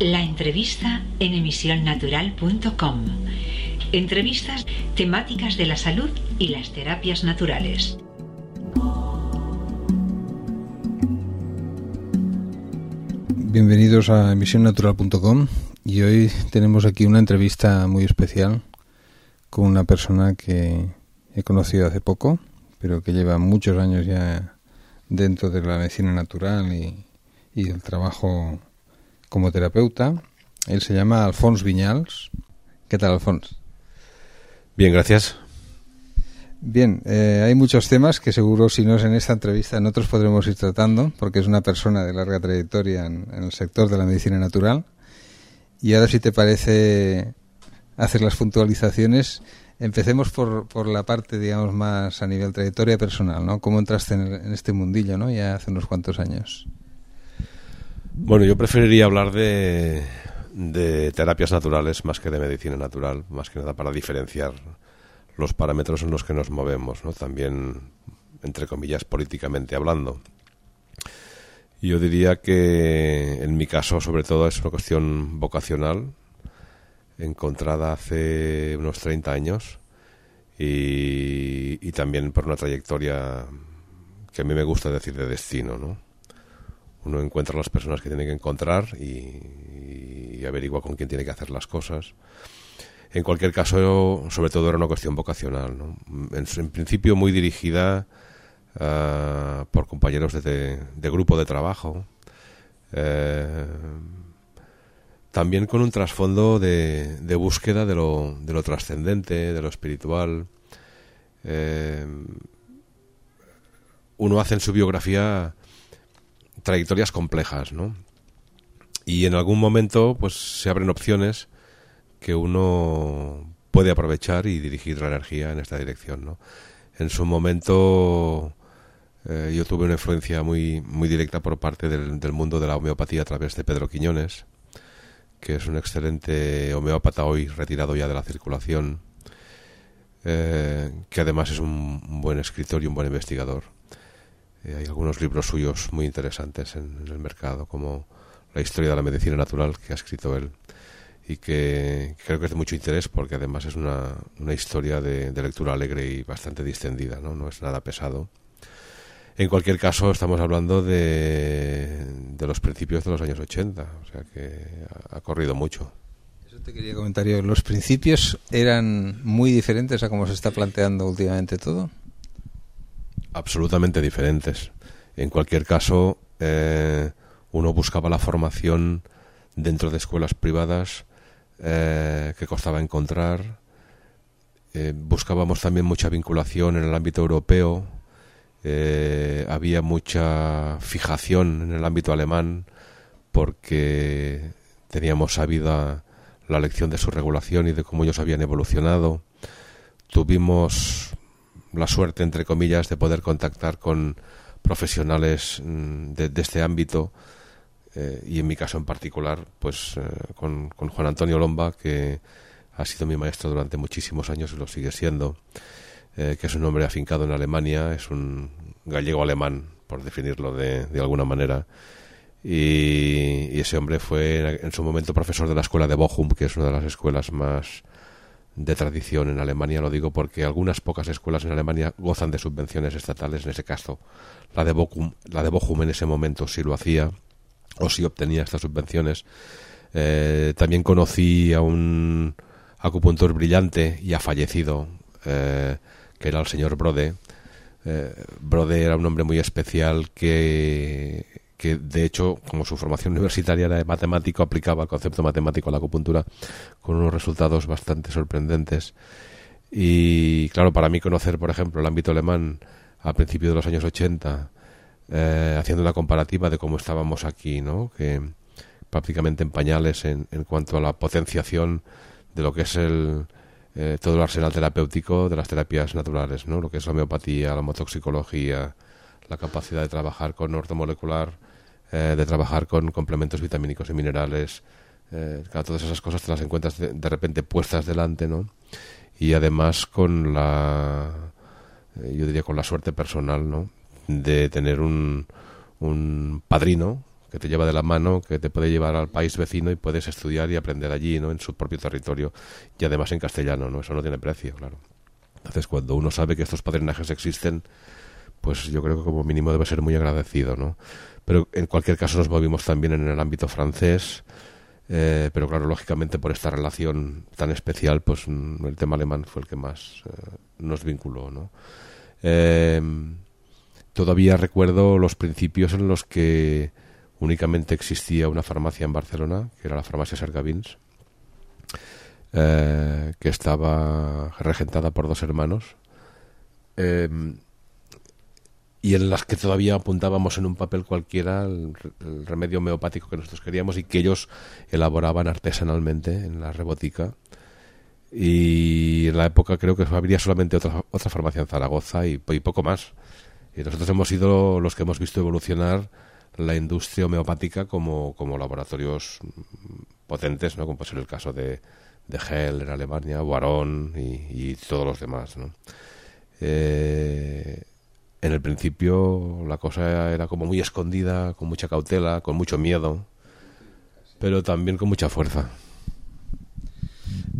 La entrevista en emisionnatural.com. Entrevistas temáticas de la salud y las terapias naturales. Bienvenidos a emisionnatural.com y hoy tenemos aquí una entrevista muy especial con una persona que he conocido hace poco, pero que lleva muchos años ya dentro de la medicina natural y, y el trabajo como terapeuta. Él se llama Alfons Viñals. ¿Qué tal, Alfons? Bien, gracias. Bien, eh, hay muchos temas que seguro si no es en esta entrevista en otros podremos ir tratando, porque es una persona de larga trayectoria en, el sector de la medicina natural. Y ahora si te parece hacer las puntualizaciones, empecemos por, por la parte, digamos, más a nivel trayectoria personal, ¿no? ¿Cómo entraste en, en este mundillo, ¿no? Ya hace unos cuantos años. Bueno, yo preferiría hablar de, de terapias naturales más que de medicina natural, más que nada para diferenciar los parámetros en los que nos movemos, ¿no? También, entre comillas, políticamente hablando. Yo diría que en mi caso, sobre todo, es una cuestión vocacional, encontrada hace unos 30 años y, y también por una trayectoria que a mí me gusta decir de destino, ¿no? Uno encuentra las personas que tiene que encontrar y, averigua con quién tiene que hacer las cosas. En cualquier caso, sobre todo era una cuestión vocacional, en, principio muy dirigida ah, por compañeros de, grupo de trabajo, eh, también con un trasfondo de, búsqueda de lo, de lo, trascendente, de lo espiritual. Eh, uno hace en su biografía trayectorias complejas, ¿no? Y en algún momento, pues se abren opciones que uno puede aprovechar y dirigir la energía en esta dirección, ¿no? En su momento eh, yo tuve una influencia muy, muy directa por parte del, mundo de la homeopatía a través de Pedro Quiñones, que es un excelente homeópata hoy retirado ya de la circulación, eh, que además es un buen escritor y un buen investigador. Eh, hay algunos libros suyos muy interesantes en, el mercado, como La historia de la medicina natural, que ha escrito él, y que creo que es de mucho interés porque además es una, una historia de, lectura alegre y bastante distendida, ¿no? no es nada pesado. En cualquier caso, estamos hablando de, de los principios de los años 80, o sea que ha, ha corrido mucho. Eso te quería comentar yo. ¿Los principios eran muy diferentes a cómo se está planteando últimamente todo? Absolutamente diferentes. En cualquier caso, eh, uno buscaba la formación dentro de escuelas privadas eh, que costaba encontrar. Eh, buscábamos también mucha vinculación en el ámbito europeo. había mucha fijación en el ámbito alemán porque teníamos sabida la lección de su regulación y de cómo ellos habían evolucionado. Tuvimos la suerte, entre comillas, de poder contactar con profesionales mm, de, este ámbito eh, y en mi caso en particular, pues eh, con, Juan Antonio Lomba, que ha sido mi maestro durante muchísimos años y lo sigue siendo, eh, que es un hombre afincado en Alemania, es un gallego alemán, por definirlo de, de alguna manera. Y, ese hombre fue en, su momento profesor de la escuela de Bochum, que es una de las escuelas más de tradición en Alemania, lo digo porque algunas pocas escuelas en Alemania gozan de subvenciones estatales, en ese caso la de Bochum, la de Bochum en ese momento sí lo hacía o sí obtenía estas subvenciones. Eh, también conocí a un acupuntor brillante y ha fallecido, eh, que era el señor Brode. Eh, Brode era un hombre muy especial que que de hecho, como su formación universitaria era de matemático, aplicaba el concepto matemático a la acupuntura con unos resultados bastante sorprendentes. Y claro, para mí conocer, por ejemplo, el ámbito alemán a principios de los años 80, eh, haciendo una comparativa de cómo estábamos aquí, ¿no? que prácticamente en pañales en, en cuanto a la potenciación de lo que es el, eh, todo el arsenal terapéutico de las terapias naturales, ¿no? lo que es la homeopatía, la homotoxicología, la capacidad de trabajar con ortomolecular, eh, de trabajar con complementos vitamínicos y minerales. Eh, todas esas cosas te las encuentras de, repente puestas delante, ¿no? Y además con la, eh, yo diría con la suerte personal, ¿no? De tener un, un padrino, que te lleva de la mano, que te puede llevar al país vecino y puedes estudiar y aprender allí, ¿no? En su propio territorio y además en castellano, ¿no? Eso no tiene precio, claro. Entonces, cuando uno sabe que estos padrinajes existen, pues yo creo que como mínimo debe ser muy agradecido, ¿no? Pero en cualquier caso nos movimos también en el ámbito francés, eh, pero claro, lógicamente por esta relación tan especial, pues mm, el tema alemán fue el que más eh, nos vinculó, ¿no? Eh, todavía recuerdo los principios en los que únicamente existía una farmacia en Barcelona, que era la farmacia Sergavins, eh, que estaba regentada por dos hermanos, eh, y en las que todavía apuntábamos en un papel cualquiera el, remedio homeopático que nosotros queríamos y que ellos elaboraban artesanalmente en la rebotica. Y en la época creo que habría solamente otra, otra farmacia en Zaragoza y, y poco más. Y nosotros hemos sido los que hemos visto evolucionar la industria homeopática como, como laboratorios potentes, ¿no? como puede ser el caso de, de Hell en Alemania, Warón y, todos los demás. ¿no? Eh, en el principio la cosa era como muy escondida, con mucha cautela, con mucho miedo, pero también con mucha fuerza.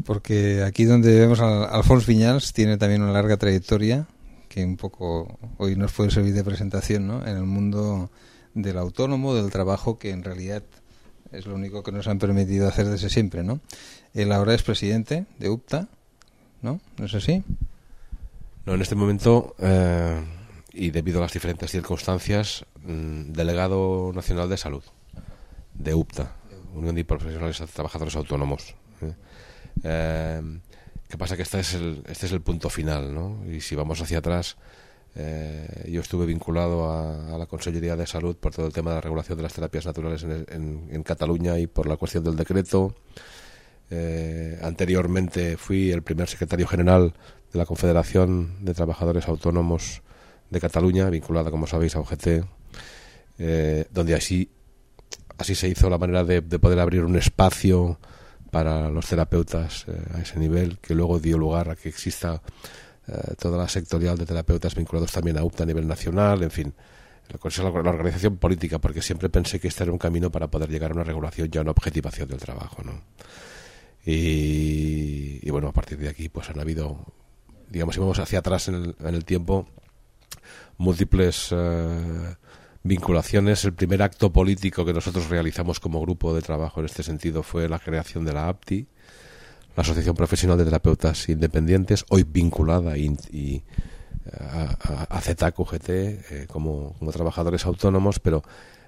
Porque aquí donde vemos a Alfonso Viñals tiene también una larga trayectoria que un poco hoy nos puede servir de presentación ¿no? en el mundo del autónomo, del trabajo, que en realidad es lo único que nos han permitido hacer desde siempre. ¿no? Él ahora es presidente de UPTA, ¿no? ¿No es así? No, en este momento, eh, y debido a las diferentes circunstancias, mm, delegado nacional de salud de UPTA, Unión de Profesionales Trabajadores Autónomos. ¿eh? Eh, ¿Qué pasa? Que este es el, este es el punto final, ¿no? Y si vamos hacia atrás, eh, yo estuve vinculado a, la Consellería de Salud por todo el tema de la regulación de las terapias naturales en, Cataluña y por la cuestión del decreto. Eh, anteriormente fui el primer secretario general de la Confederación de Trabajadores Autónomos de Cataluña, vinculada, como sabéis, a OGT, eh, donde así, así se hizo la manera de poder abrir un espacio para los terapeutas eh, a ese nivel, que luego dio lugar a que exista eh, toda la sectorial de terapeutas vinculados también a UPTA a nivel nacional, en fin, la, la, organización política, porque siempre pensé que este era un camino para poder llegar a una regulación y a una objetivación del trabajo, ¿no? Y, bueno, a partir de aquí pues han habido, digamos, si vamos hacia atrás en el, tiempo, múltiples... Eh, vinculaciones. El primer acto político que nosotros realizamos como grupo de trabajo en este sentido fue la creación de la APTI, la Asociación Profesional de Terapeutas Independientes, hoy vinculada y, a, a ZQGT eh, como, como, trabajadores autónomos, pero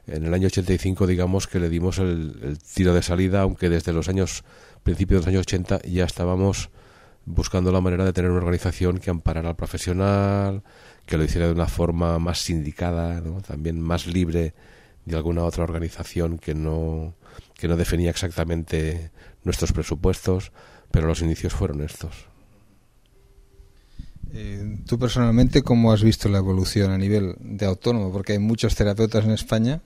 en el año 85 digamos que le dimos el, el tiro de salida, aunque desde los años principios de los años 80 ya estábamos buscando la manera de tener una organización que amparara al profesional, que lo hiciera de una forma más sindicada, también más libre de alguna otra organización que no, que no definía exactamente nuestros presupuestos, pero los inicios fueron estos. Eh, Tú personalmente, ¿cómo has visto la evolución a nivel de autónomo? Porque hay muchos terapeutas en España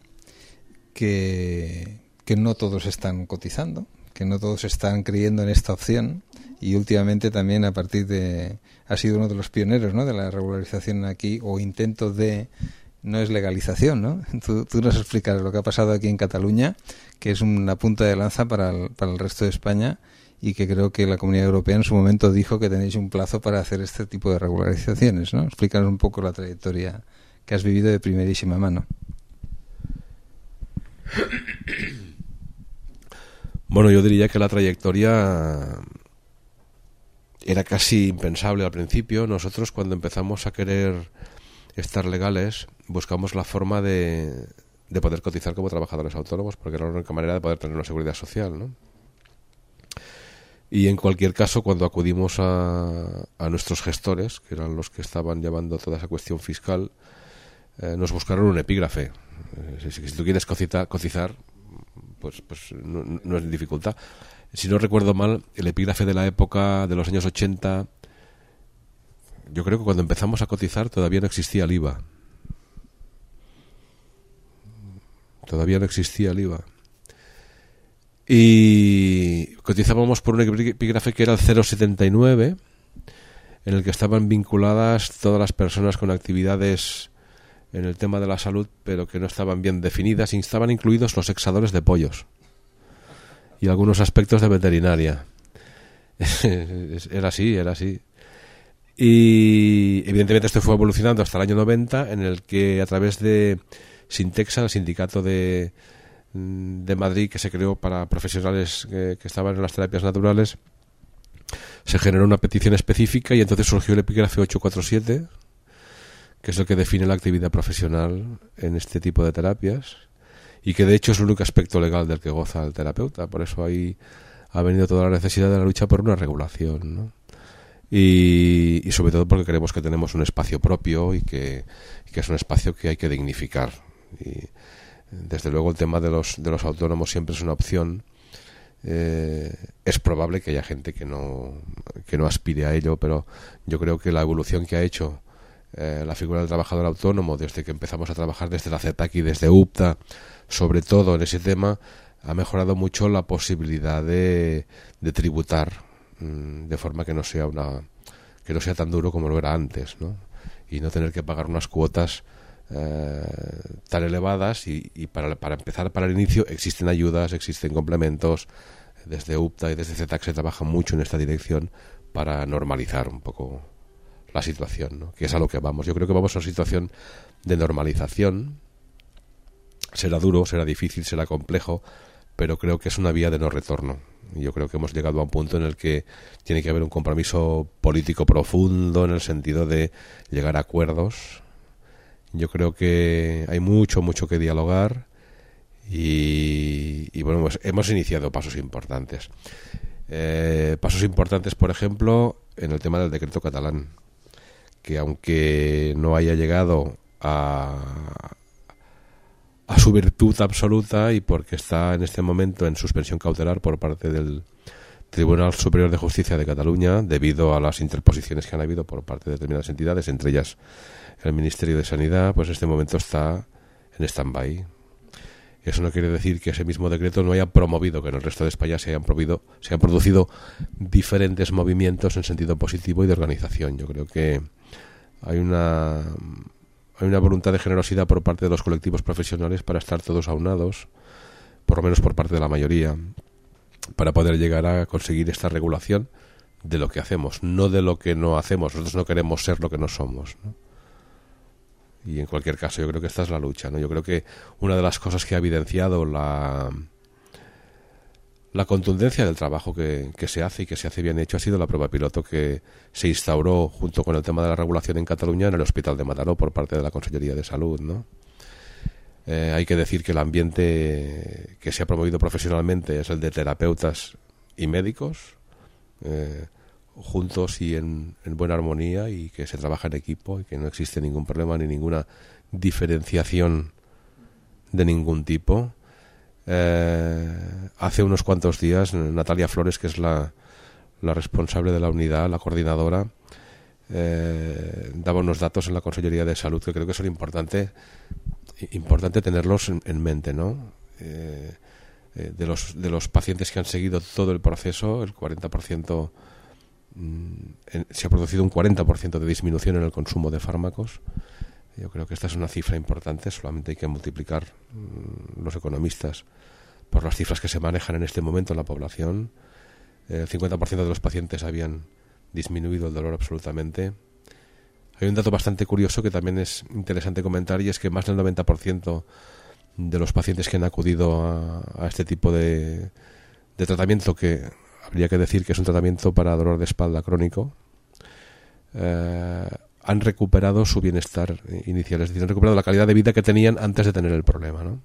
que, que no todos están cotizando, que no todos están creyendo en esta opción y últimamente también a partir de ha sido uno de los pioneros ¿no? de la regularización aquí o intento de no es legalización, ¿no? Tú, nos explicas lo que ha pasado aquí en Cataluña, que es una punta de lanza para el, para el resto de España y que creo que la Comunidad Europea en su momento dijo que tenéis un plazo para hacer este tipo de regularizaciones, ¿no? Explícanos un poco la trayectoria que has vivido de primerísima mano. Bueno, yo diría que la trayectoria era casi impensable al principio. Nosotros cuando empezamos a querer estar legales buscamos la forma de, de poder cotizar como trabajadores autónomos porque era la única manera de poder tener una seguridad social, ¿no? Y en cualquier caso, cuando acudimos a, a nuestros gestores, que eran los que estaban llevando toda esa cuestión fiscal, eh, nos buscaron un epígrafe. Eh, si, si, tú quieres cotizar, pues, pues no, es dificultad. Si no recuerdo mal, el epígrafe de la época de los años 80, yo creo que cuando empezamos a cotizar todavía no existía el IVA. Todavía no existía el IVA. Y cotizábamos por un epígrafe que era el 079, en el que estaban vinculadas todas las personas con actividades en el tema de la salud, pero que no estaban bien definidas y estaban incluidos los exadores de pollos y algunos aspectos de veterinaria. era así, era así. Y evidentemente esto fue evolucionando hasta el año 90, en el que a través de Sintexa, el sindicato de, de Madrid que se creó para profesionales que, estaban en las terapias naturales, se generó una petición específica y entonces surgió el epígrafe 847, que es el que define la actividad profesional en este tipo de terapias y que de hecho es el único aspecto legal del que goza el terapeuta. Por eso ahí ha venido toda la necesidad de la lucha por una regulación. ¿no? Y, sobre todo porque creemos que tenemos un espacio propio y que, que, es un espacio que hay que dignificar. Y desde luego el tema de los, de los autónomos siempre es una opción. Eh, es probable que haya gente que no, que no aspire a ello, pero yo creo que la evolución que ha hecho eh, la figura del trabajador autónomo desde que empezamos a trabajar desde la CETAC y desde UPTA, sobre todo en ese tema, ha mejorado mucho la posibilidad de, tributar Mm, de forma que no sea una que no sea tan duro como lo era antes, ¿no? Y no tener que pagar unas cuotas eh, tan elevadas y, para, para, empezar, para el inicio, existen ayudas, existen complementos. Desde UPTA y desde ZETAC se trabaja mucho en esta dirección para normalizar un poco la situación, ¿no? que es a lo que vamos. Yo creo que vamos a una situación de normalización. Será duro, será difícil, será complejo, pero creo que es una vía de no retorno. Yo creo que hemos llegado a un punto en el que tiene que haber un compromiso político profundo en el sentido de llegar a acuerdos. Yo creo que hay mucho, mucho que dialogar y, bueno, hemos iniciado pasos importantes. Eh, pasos importantes, por ejemplo, en el tema del decreto catalán, que aunque no haya llegado a, a su virtud absoluta y porque está en este momento en suspensión cautelar por parte del Tribunal Superior de Justicia de Cataluña debido a las interposiciones que han habido por parte de determinadas entidades, entre ellas el Ministerio de Sanidad, pues en este momento está en stand-by. Eso no quiere decir que ese mismo decreto no haya promovido que en el resto de España se hayan, promovido, se han producido diferentes movimientos en sentido positivo y de organización. Yo creo que hay una hay una voluntad de generosidad por parte de los colectivos profesionales para estar todos aunados, por lo menos por parte de la mayoría, para poder llegar a conseguir esta regulación de lo que hacemos, no de lo que no hacemos. Nosotros no queremos ser lo que no somos. Y en cualquier caso, yo creo que esta es la lucha. ¿no? Yo creo que una de las cosas que ha evidenciado la, la contundencia del trabajo que, se hace y que se hace bien hecho ha sido la prueba piloto que se instauró junto con el tema de la regulación en Cataluña en el Hospital de Mataró por parte de la Consellería de Salud, ¿no? Eh, hay que decir que el ambiente que se ha promovido profesionalmente es el de terapeutas y médicos, eh, juntos y en, en, buena armonía y que se trabaja en equipo y que no existe ningún problema ni ninguna diferenciación de ningún tipo eh, hace unos cuantos días, Natalia Flores, que es la, responsable de la unidad, la coordinadora, eh, daba unos datos en la Consellería de Salud que creo que son importantes importante tenerlos en, mente, ¿no? Eh, de, los, de los pacientes que han seguido todo el proceso, el 40% mm, se ha producido un 40% de disminución en el consumo de fármacos. Yo creo que esta es una cifra importante, solamente hay que multiplicar mm, los economistas por las cifras que se manejan en este momento en la población. El 50% de los pacientes habían disminuido el dolor absolutamente. Hay un dato bastante curioso que también es interesante comentar y es que más del 90% de los pacientes que han acudido a, este tipo de, de tratamiento, que habría que decir que es un tratamiento para dolor de espalda crónico, eh, han recuperado su bienestar inicial, es decir, han recuperado la calidad de vida que tenían antes de tener el problema. ¿no?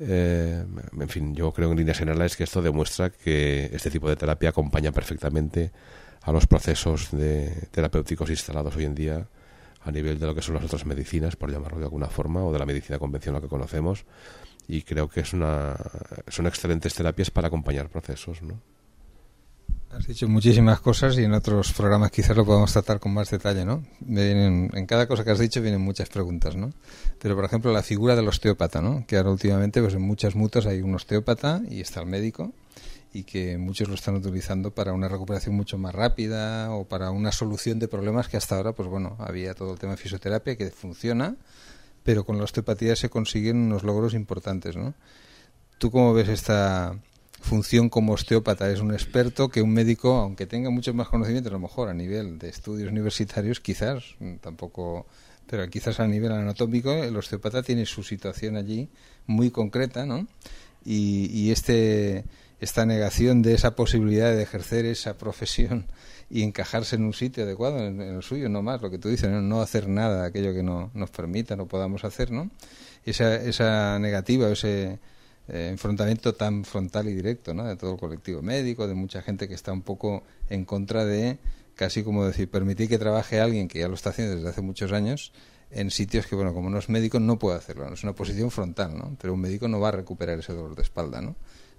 Eh, en fin, yo creo en líneas generales que esto demuestra que este tipo de terapia acompaña perfectamente a los procesos de terapéuticos instalados hoy en día a nivel de lo que son las otras medicinas, por llamarlo de alguna forma, o de la medicina convencional que conocemos, y creo que es una, son excelentes terapias para acompañar procesos, ¿no? Has dicho muchísimas cosas y en otros programas quizás lo podamos tratar con más detalle, ¿no? en cada cosa que has dicho vienen muchas preguntas, ¿no? Pero, por ejemplo, la figura del osteópata, ¿no? Que ahora últimamente, pues en muchas mutas hay un osteópata y está el médico y que muchos lo están utilizando para una recuperación mucho más rápida o para una solución de problemas que hasta ahora, pues bueno, había todo el tema de fisioterapia que funciona, pero con la osteopatía se consiguen unos logros importantes, ¿no? ¿Tú cómo ves esta función como osteópata? Es un experto que un médico, aunque tenga muchos más conocimientos, a lo mejor a nivel de estudios universitarios, quizás, mm, tampoco, pero quizás a nivel anatómico, el osteópata tiene su situación allí muy concreta, ¿no? Y, y este esta negación de esa posibilidad de ejercer esa profesión y encajarse en un sitio adecuado, en, el suyo, no más, lo que tú dices, no, hacer nada, aquello que no, nos permita, no podamos hacer, ¿no? Esa, esa negativa, ese eh, enfrentamiento tan frontal y directo, ¿no? De todo el colectivo médico, de mucha gente que está un poco en contra de, casi como decir, permitir que trabaje alguien que ya lo está haciendo desde hace muchos años en sitios que, bueno, como no es médico, no puede hacerlo, ¿no? es una posición frontal, ¿no? Pero un médico no va a recuperar ese dolor de espalda, ¿no?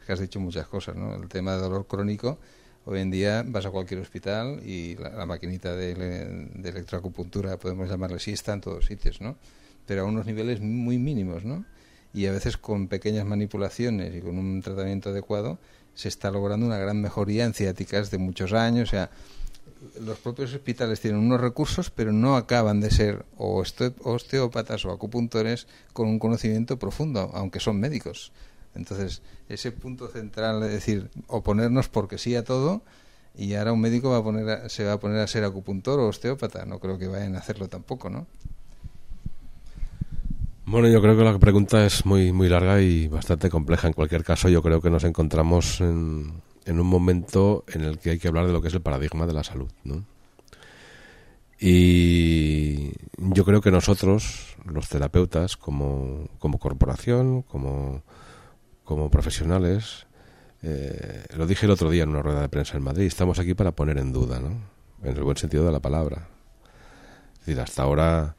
que has dicho muchas cosas, ¿no? El tema de dolor crónico, hoy en día vas a cualquier hospital y la, maquinita de, de, electroacupuntura, podemos llamarle así, está en todos sitios, ¿no? Pero a unos niveles muy mínimos, ¿no? Y a veces con pequeñas manipulaciones y con un tratamiento adecuado se está logrando una gran mejoría en ciáticas de muchos años, o sea, los propios hospitales tienen unos recursos, pero no acaban de ser osteópatas o acupuntores con un conocimiento profundo, aunque son médicos. Entonces, ese punto central es decir, oponernos porque sí a todo y ahora un médico va a poner se va a poner a ser acupuntor o osteópata. No creo que vayan a hacerlo tampoco, ¿no? Bueno, yo creo que la pregunta es muy, muy larga y bastante compleja. En cualquier caso, yo creo que nos encontramos en, en un momento en el que hay que hablar de lo que es el paradigma de la salud, ¿no? Y yo creo que nosotros, los terapeutas, como, como corporación, como como profesionales, eh, lo dije el otro día en una rueda de prensa en Madrid, estamos aquí para poner en duda, ¿no? en el buen sentido de la palabra. Es decir, hasta ahora,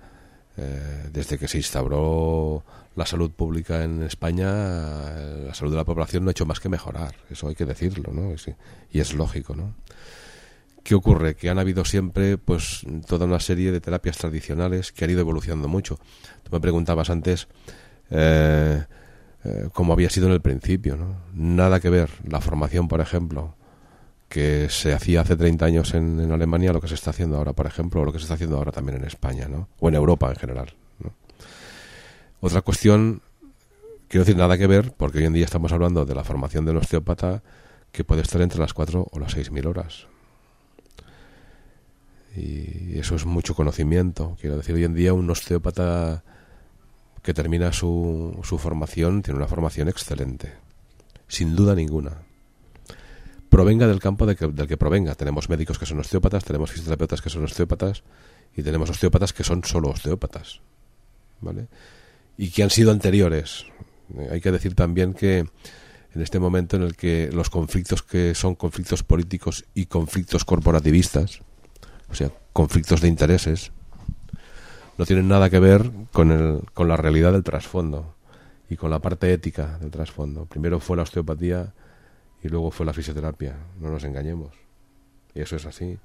eh, desde que se instauró la salud pública en España, la salud de la población no ha hecho más que mejorar, eso hay que decirlo, ¿no? Y es lógico, ¿no? ¿Qué ocurre? Que han habido siempre pues toda una serie de terapias tradicionales que han ido evolucionando mucho. Tú me preguntabas antes eh, eh, como había sido en el principio. ¿no? Nada que ver la formación, por ejemplo, que se hacía hace 30 años en, Alemania, lo que se está haciendo ahora, por ejemplo, o lo que se está haciendo ahora también en España, ¿no? o en Europa en general. Otra cuestión, quiero decir, nada que ver, porque hoy en día estamos hablando de la formación del osteópata que puede estar entre las 4 o las 6 mil horas. Y eso es mucho conocimiento. Quiero decir, hoy en día un osteópata que termina su, su formación, tiene una formación excelente, sin duda ninguna. Provenga del campo de que, del que provenga. Tenemos médicos que son osteópatas, tenemos fisioterapeutas que son osteópatas y tenemos osteópatas que son solo osteópatas. ¿Vale? Y que han sido anteriores. Hay que decir también que en este momento en el que los conflictos que son conflictos políticos y conflictos corporativistas, o sea, conflictos de intereses, no tienen nada que ver con, el, con la realidad del trasfondo y con la parte ética del trasfondo. Primero fue la osteopatía y luego fue la fisioterapia, no nos engañemos. Y eso es así.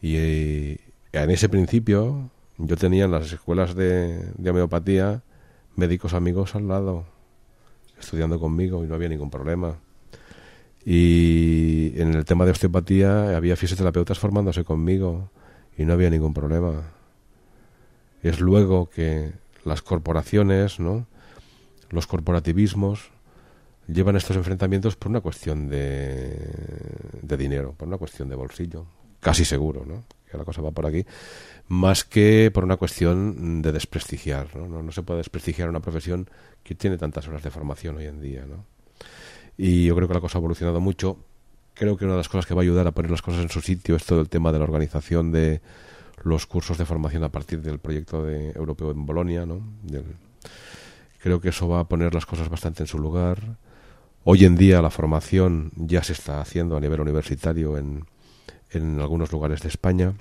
Y eh, en ese principio yo tenía en las escuelas de, de homeopatía médicos amigos al lado, estudiando conmigo y no había ningún problema. Y en el tema de osteopatía había fisioterapeutas formándose conmigo y no había ningún problema es luego que las corporaciones, ¿no? los corporativismos, llevan estos enfrentamientos por una cuestión de, de dinero, por una cuestión de bolsillo, casi seguro, ¿no? que la cosa va por aquí, más que por una cuestión de desprestigiar. ¿no? No, se puede desprestigiar una profesión que tiene tantas horas de formación hoy en día. ¿no? Y yo creo que la cosa ha evolucionado mucho. Creo que una de las cosas que va a ayudar a poner las cosas en su sitio es todo el tema de la organización de, los cursos de formación a partir del proyecto de, europeo en Bolonia. ¿no? creo que eso va a poner las cosas bastante en su lugar. Hoy en día la formación ya se está haciendo a nivel universitario en, en algunos lugares de España.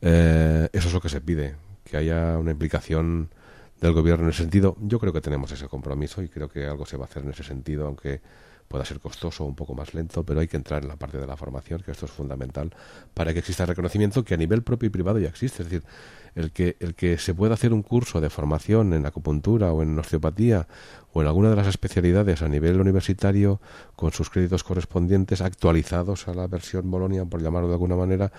Eh, eso es lo que se pide, que haya una implicación del gobierno en ese sentido. Yo creo que tenemos ese compromiso y creo que algo se va a hacer en ese sentido, aunque pueda ser costoso, un poco más lento, pero hay que entrar en la parte de la formación, que esto es fundamental para que exista reconocimiento que a nivel propio y privado ya existe. Es decir, el que, el que se pueda hacer un curso de formación en acupuntura o en osteopatía o en alguna de las especialidades a nivel universitario con sus créditos correspondientes actualizados a la versión Bolonia, por llamarlo de alguna manera,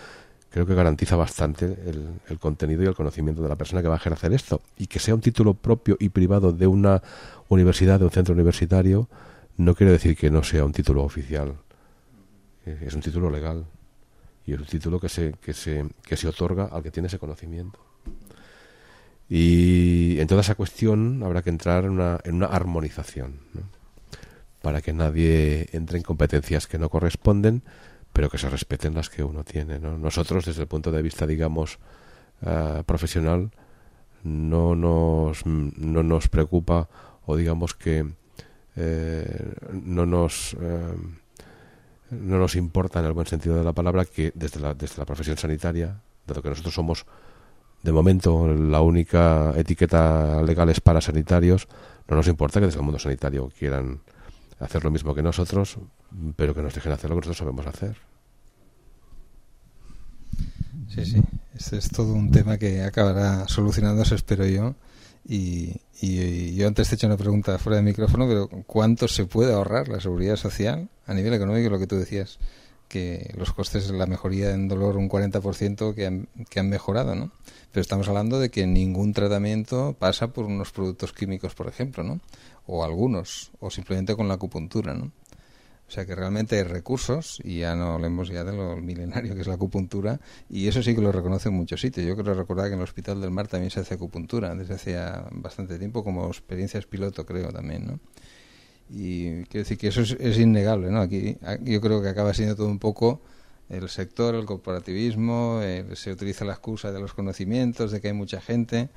creo que garantiza bastante el, contenido y el conocimiento de la persona que va a ejercer esto. Y que sea un título propio y privado de una universidad, de un centro universitario, no quiere decir que no sea un título oficial. Es un título legal. Y es un título que se, que se, que se otorga al que tiene ese conocimiento. Y en toda esa cuestión habrá que entrar en una, en una armonización, para que nadie entre en competencias que no corresponden, pero que se respeten las que uno tiene. Nosotros, desde el punto de vista, digamos, uh, profesional, no nos, no nos preocupa o digamos que eh, no nos eh, no nos importa en el buen sentido de la palabra que desde la, desde la profesión sanitaria, dado que nosotros somos de momento la única etiqueta legal es para sanitarios, no nos importa que desde el mundo sanitario quieran hacer lo mismo que nosotros, pero que nos dejen hacer lo que nosotros sabemos hacer. Sí, sí. Este es todo un tema que acabará solucionándose, espero yo. Y, y, yo antes te he hecho una pregunta fuera de micrófono, pero ¿cuánto se puede ahorrar la seguridad social a nivel económico? Lo que tú decías, que los costes de la mejoría en dolor un 40% que han, que han mejorado, ¿no? Pero estamos hablando de que ningún tratamiento pasa por unos productos químicos, por ejemplo, ¿no? O algunos, o simplemente con la acupuntura, ¿no? O sea que realmente hay recursos, y ya no hablemos ya de lo milenario que es la acupuntura, y eso sí que lo reconoce en muchos sitios. Yo creo recordar que en el Hospital del Mar también se hace acupuntura desde hace bastante tiempo, como experiencias piloto, creo también, ¿no? Y quiero decir que eso es, innegable, ¿no? Aquí, yo creo que acaba siendo todo un poco el sector, el corporativismo, se utiliza la excusa de los conocimientos, de que hay mucha gente.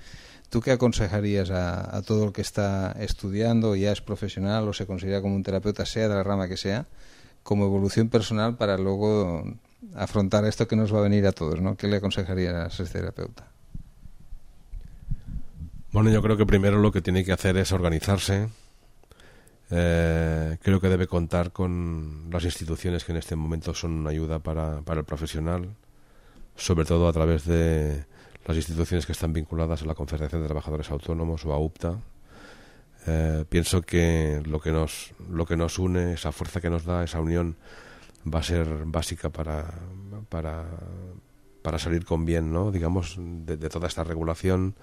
¿Tú qué aconsejarías a, todo el que está estudiando, ya es profesional o se considera como un terapeuta, sea de la rama que sea, como evolución personal para luego afrontar esto que nos va a venir a todos, ¿no? ¿Qué le aconsejarías a ese terapeuta? Bueno, yo creo que primero lo que tiene que hacer es organizarse, eh, creo que debe contar con las instituciones que en este momento son una ayuda para, para el profesional, sobre todo a través de las instituciones que están vinculadas a la Confederación de Trabajadores Autónomos o a UPTA. Eh, pienso que lo que nos lo que nos une, esa fuerza que nos da, esa unión, va a ser básica para, para, para salir con bien, ¿no? digamos, de, toda esta regulación.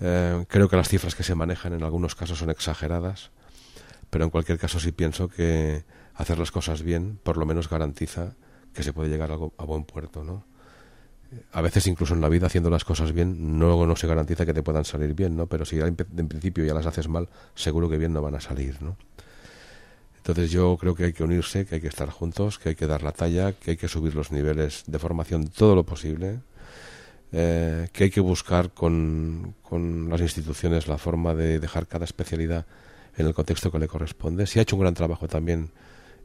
Eh, creo que las cifras que se manejan en algunos casos son exageradas pero en cualquier caso sí pienso que hacer las cosas bien por lo menos garantiza que se puede llegar a, a buen puerto, ¿no? A veces incluso en la vida haciendo las cosas bien no, no se garantiza que te puedan salir bien, ¿no? Pero si en principio ya las haces mal, seguro que bien no van a salir, ¿no? Entonces yo creo que hay que unirse, que hay que estar juntos, que hay que dar la talla, que hay que subir los niveles de formación todo lo posible, eh, que hay que buscar con, con las instituciones la forma de dejar cada especialidad en el contexto que le corresponde. Se ha hecho un gran trabajo también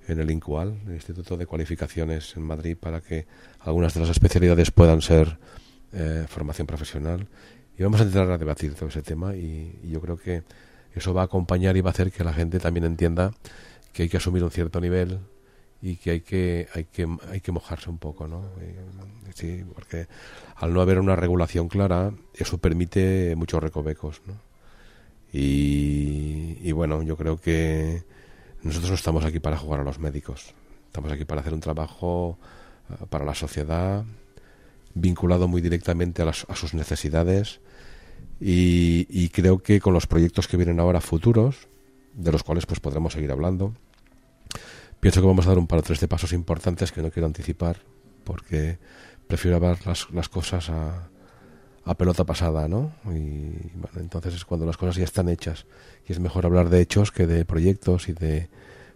en el INCUAL, el Instituto de Cualificaciones en Madrid, para que algunas de las especialidades puedan ser eh, formación profesional. Y vamos a intentar debatir todo ese tema y, yo creo que eso va a acompañar y va a hacer que la gente también entienda que hay que asumir un cierto nivel y que hay que hay que hay que mojarse un poco, ¿no? sí, porque al no haber una regulación clara, eso permite muchos recovecos, ¿no? Y, bueno, yo creo que nosotros no estamos aquí para jugar a los médicos. Estamos aquí para hacer un trabajo eh, para la sociedad vinculado muy directamente a, sus necesidades y, creo que con los proyectos que vienen ahora futuros, de los cuales pues podremos seguir hablando, pienso que vamos a dar un par o tres de pasos importantes que no quiero anticipar porque prefiero ver las, las cosas a, a pelota pasada, ¿no? Y bueno, entonces es cuando las cosas ya están hechas y es mejor hablar de hechos que de proyectos y de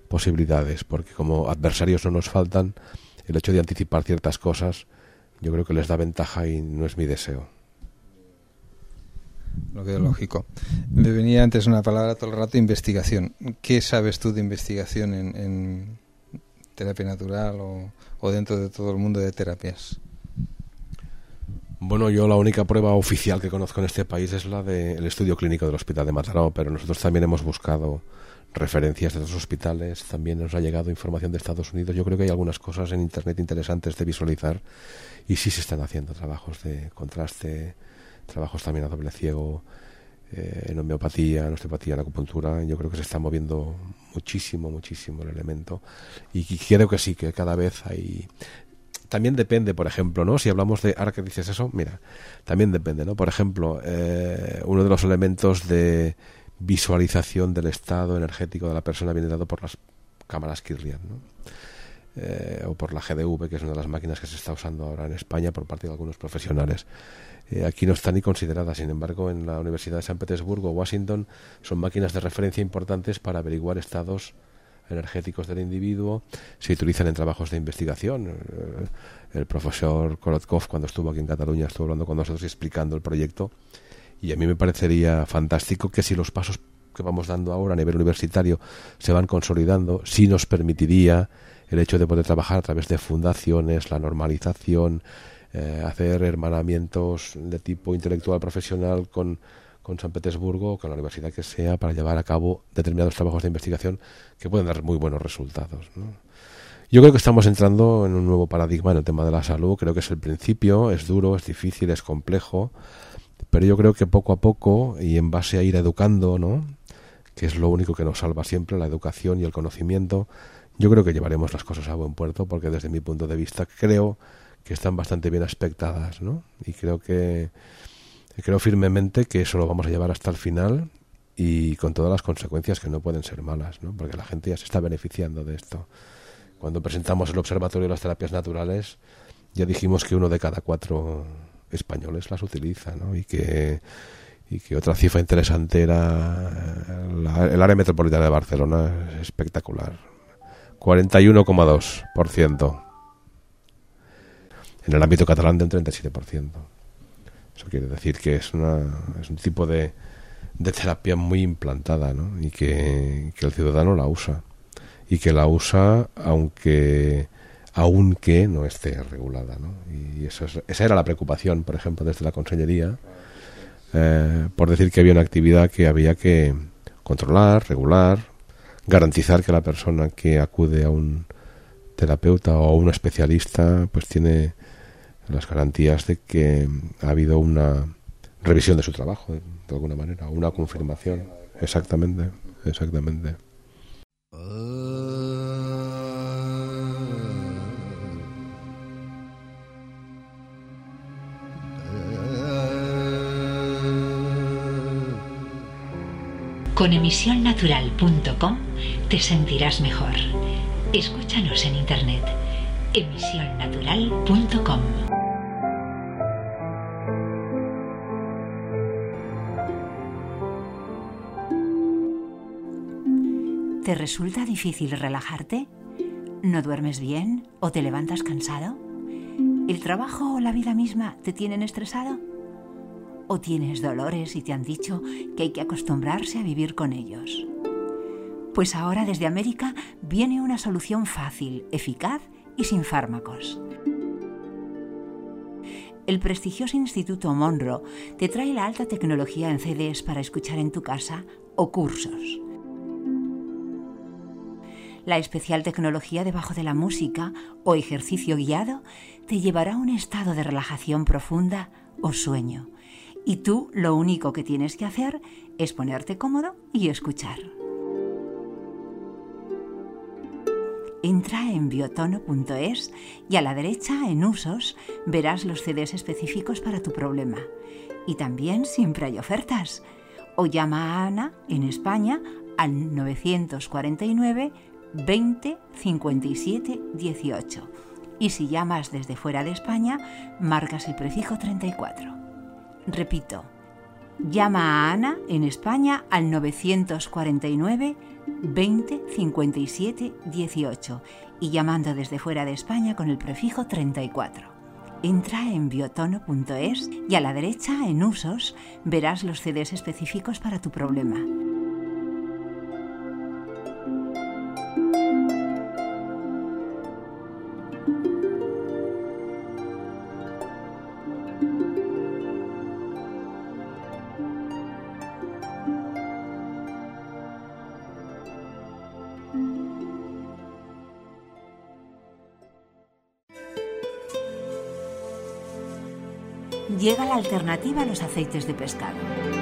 posibilidades, porque como adversarios no nos faltan, el hecho de anticipar ciertas cosas yo creo que les da ventaja y no es mi deseo. Lo veo lógico. Me venía antes una palabra todo el rato, investigación. ¿Qué sabes tú de investigación en, terapia natural o dentro de todo el mundo de terapias? Bueno, yo la única prueba oficial que conozco en este país es la del estudio clínico del Hospital de Mataró, pero nosotros también hemos buscado referencias de otros hospitales, también nos ha llegado información de Estados Unidos. Yo creo que hay algunas cosas en Internet interesantes de visualizar y sí se están haciendo trabajos de contraste, trabajos también a doble ciego, eh, en homeopatía, en osteopatía, en acupuntura. Yo creo que se está moviendo muchísimo, muchísimo el elemento y creo que sí, que cada vez hay también depende, por ejemplo, ¿no? Si hablamos de, ahora que dices eso, mira, también depende, ¿no? Por ejemplo, eh, uno de los elementos de visualización del estado energético de la persona viene dado por las cámaras Kirlian, ¿no? Eh, o por la GDV, que es una de las máquinas que se está usando ahora en España por parte de algunos profesionales. Eh, aquí no está ni considerada, sin embargo, en la Universidad de San Petersburgo, Washington, son máquinas de referencia importantes para averiguar estados energéticos del individuo, se utilizan en trabajos de investigación. Eh, el profesor Korotkov, cuando estuvo aquí en Cataluña, estuvo hablando con nosotros y explicando el proyecto. Y a mí me parecería fantástico que si los pasos que vamos dando ahora a nivel universitario se van consolidando, sí nos permitiría el hecho de poder trabajar a través de fundaciones, la normalización, eh, hacer hermanamientos de tipo intelectual profesional con, con San Petersburgo o con la universidad que sea para llevar a cabo determinados trabajos de investigación que pueden dar muy buenos resultados. Yo creo que estamos entrando en un nuevo paradigma en el tema de la salud. Creo que es el principio, es duro, es difícil, es complejo, pero yo creo que poco a poco y en base a ir educando, ¿no? que es lo único que nos salva siempre, la educación y el conocimiento, yo creo que llevaremos las cosas a buen puerto porque desde mi punto de vista creo que están bastante bien aspectadas, ¿no? Y creo que creo firmemente que eso lo vamos a llevar hasta el final y con todas las consecuencias que no pueden ser malas, ¿no? Porque la gente ya se está beneficiando de esto. Cuando presentamos el Observatorio de las Terapias Naturales, ya dijimos que uno de cada cuatro españoles las utiliza, ¿no? Y que y que otra cifra interesante era el área metropolitana de Barcelona es espectacular 41,2%. En el ámbito catalán de un 37%. Eso quiere decir que es, una, es un tipo de, de terapia muy implantada ¿no? y que, el ciudadano la usa. Y que la usa aunque aunque no esté regulada. ¿no? Y eso esa era la preocupación, por ejemplo, desde la Consellería, eh, por decir que había una actividad que había que controlar, regular, garantizar que la persona que acude a un terapeuta o a un especialista pues tiene las garantías de que ha habido una revisión de su trabajo de alguna manera, una confirmación. Exactamente, exactamente. Con emisionnatural.com te sentirás mejor. Escúchanos en internet emisionnatural.com. ¿Te resulta difícil relajarte? ¿No duermes bien o te levantas cansado? ¿El trabajo o la vida misma te tienen estresado? ¿O tienes dolores y te han dicho que hay que acostumbrarse a vivir con ellos? Pues ahora desde América viene una solución fácil, eficaz y sin fármacos. El prestigioso Instituto Monro te trae la alta tecnología en CDs para escuchar en tu casa o cursos. La especial tecnología debajo de la música o ejercicio guiado te llevará a un estado de relajación profunda o sueño y tú lo único que tienes que hacer es ponerte cómodo y escuchar. Entra en biotono.es y a la derecha en usos verás los CDs específicos para tu problema. Y también siempre hay ofertas. O llama a Ana en España al 949 20 57 18. Y si llamas desde fuera de España, marcas el prefijo 34. Repito, llama a Ana en España al 949 20 57 18 y llamando desde fuera de España con el prefijo 34. Entra en biotono.es y a la derecha, en usos, verás los CDs específicos para tu problema. Llega la alternativa a los aceites de pescado.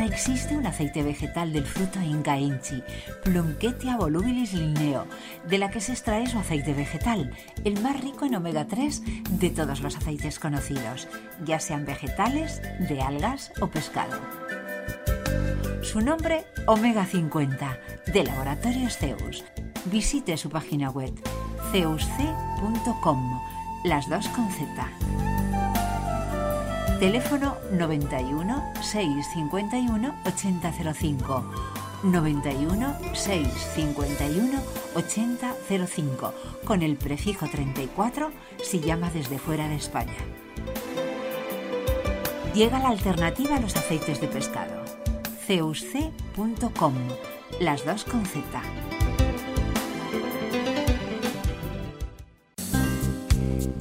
Existe un aceite vegetal del fruto Ingainchi, Plunketia volubilis linneo, de la que se extrae su aceite vegetal, el más rico en omega 3 de todos los aceites conocidos, ya sean vegetales, de algas o pescado. Su nombre, Omega 50, de Laboratorios Zeus. Visite su página web, zeusc.com, las dos con Z. Teléfono 91 651 8005. 91 651 8005 con el prefijo 34 si llama desde fuera de España. Llega la alternativa a los aceites de pescado. ceusc.com, las dos con Z.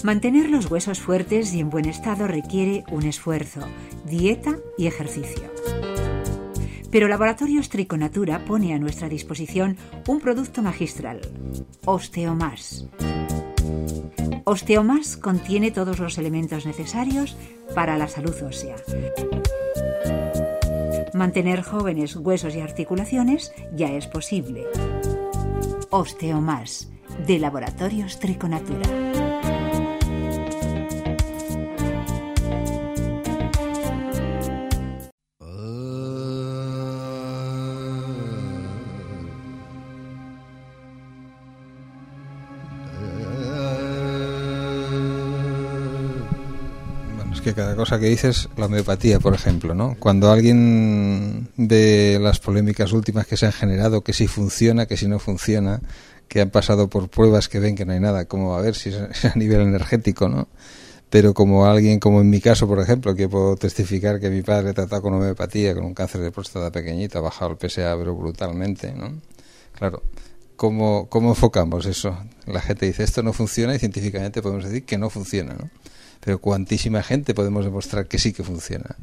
Mantener los huesos fuertes y en buen estado requiere un esfuerzo, dieta y ejercicio. Pero Laboratorios Triconatura pone a nuestra disposición un producto magistral, Osteomas. Osteomas contiene todos los elementos necesarios para la salud ósea. Mantener jóvenes huesos y articulaciones ya es posible. Osteomas, de Laboratorios Triconatura. Cada cosa que dices, la homeopatía, por ejemplo, ¿no? Cuando alguien ve las polémicas últimas que se han generado, que si funciona, que si no funciona, que han pasado por pruebas que ven que no hay nada, como a ver si es a nivel energético, ¿no? Pero como alguien, como en mi caso, por ejemplo, que puedo testificar que mi padre tratado con homeopatía, con un cáncer de próstata pequeñito, ha bajado el PSA pero brutalmente, ¿no? Claro, ¿cómo, ¿cómo enfocamos eso? La gente dice, esto no funciona y científicamente podemos decir que no funciona, ¿no? Pero cuantísima gente podemos demostrar que sí que funciona.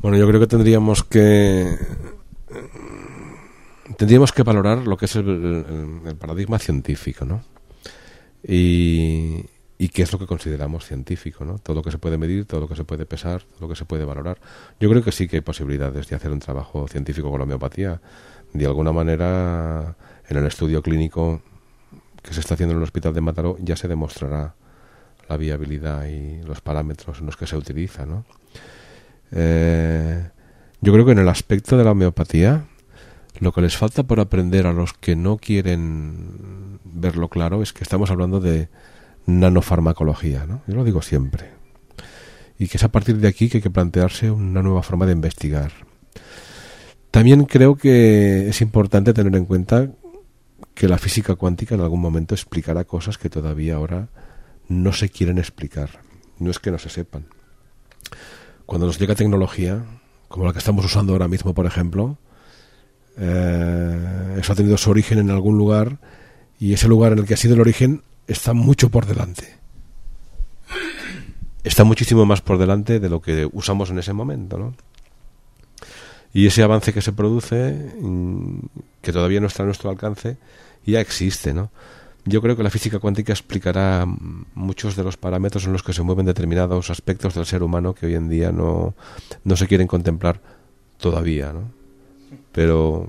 Bueno, yo creo que tendríamos que tendríamos que valorar lo que es el, paradigma científico, ¿no? Y, y, qué es lo que consideramos científico, ¿no? Todo lo que se puede medir, todo lo que se puede pesar, todo lo que se puede valorar. Yo creo que sí que hay posibilidades de hacer un trabajo científico con la homeopatía. De alguna manera, en el estudio clínico que se está haciendo en el Hospital de Mataró ya se demostrará la viabilidad y los parámetros en los que se utiliza. ¿no? Eh, yo creo que en el aspecto de la homeopatía, lo que les falta por aprender a los que no quieren verlo claro es que estamos hablando de nanofarmacología. ¿no? Yo lo digo siempre. Y que es a partir de aquí que hay que plantearse una nueva forma de investigar. También creo que es importante tener en cuenta que la física cuántica en algún momento explicará cosas que todavía ahora no se quieren explicar. No es que no se sepan. Cuando nos llega tecnología, como la que estamos usando ahora mismo, por ejemplo, eh, eso ha tenido su origen en algún lugar y ese lugar en el que ha sido el origen está mucho por delante. Está muchísimo más por delante de lo que usamos en ese momento, ¿no? Y ese avance que se produce, mm, que todavía no está a nuestro alcance, ya existe, ¿no? Yo creo que la física cuántica explicará muchos de los parámetros en los que se mueven determinados aspectos del ser humano que hoy en día no, no se quieren contemplar todavía, ¿no? Pero,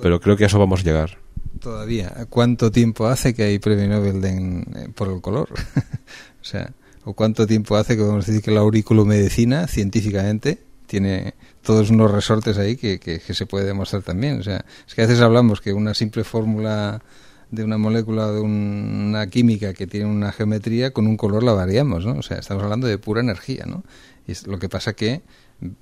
pero creo que a eso vamos a llegar. Todavía. ¿Cuánto tiempo hace que hay premio Nobel de, por el color? o sea, ¿o cuánto tiempo hace que podemos decir que la auriculomedicina, científicamente, tiene todos unos resortes ahí que, que, que se puede demostrar también? O sea, es que a veces hablamos que una simple fórmula de una molécula de una química que tiene una geometría, con un color la variamos, ¿no? O sea, estamos hablando de pura energía, ¿no? Y es lo que pasa que,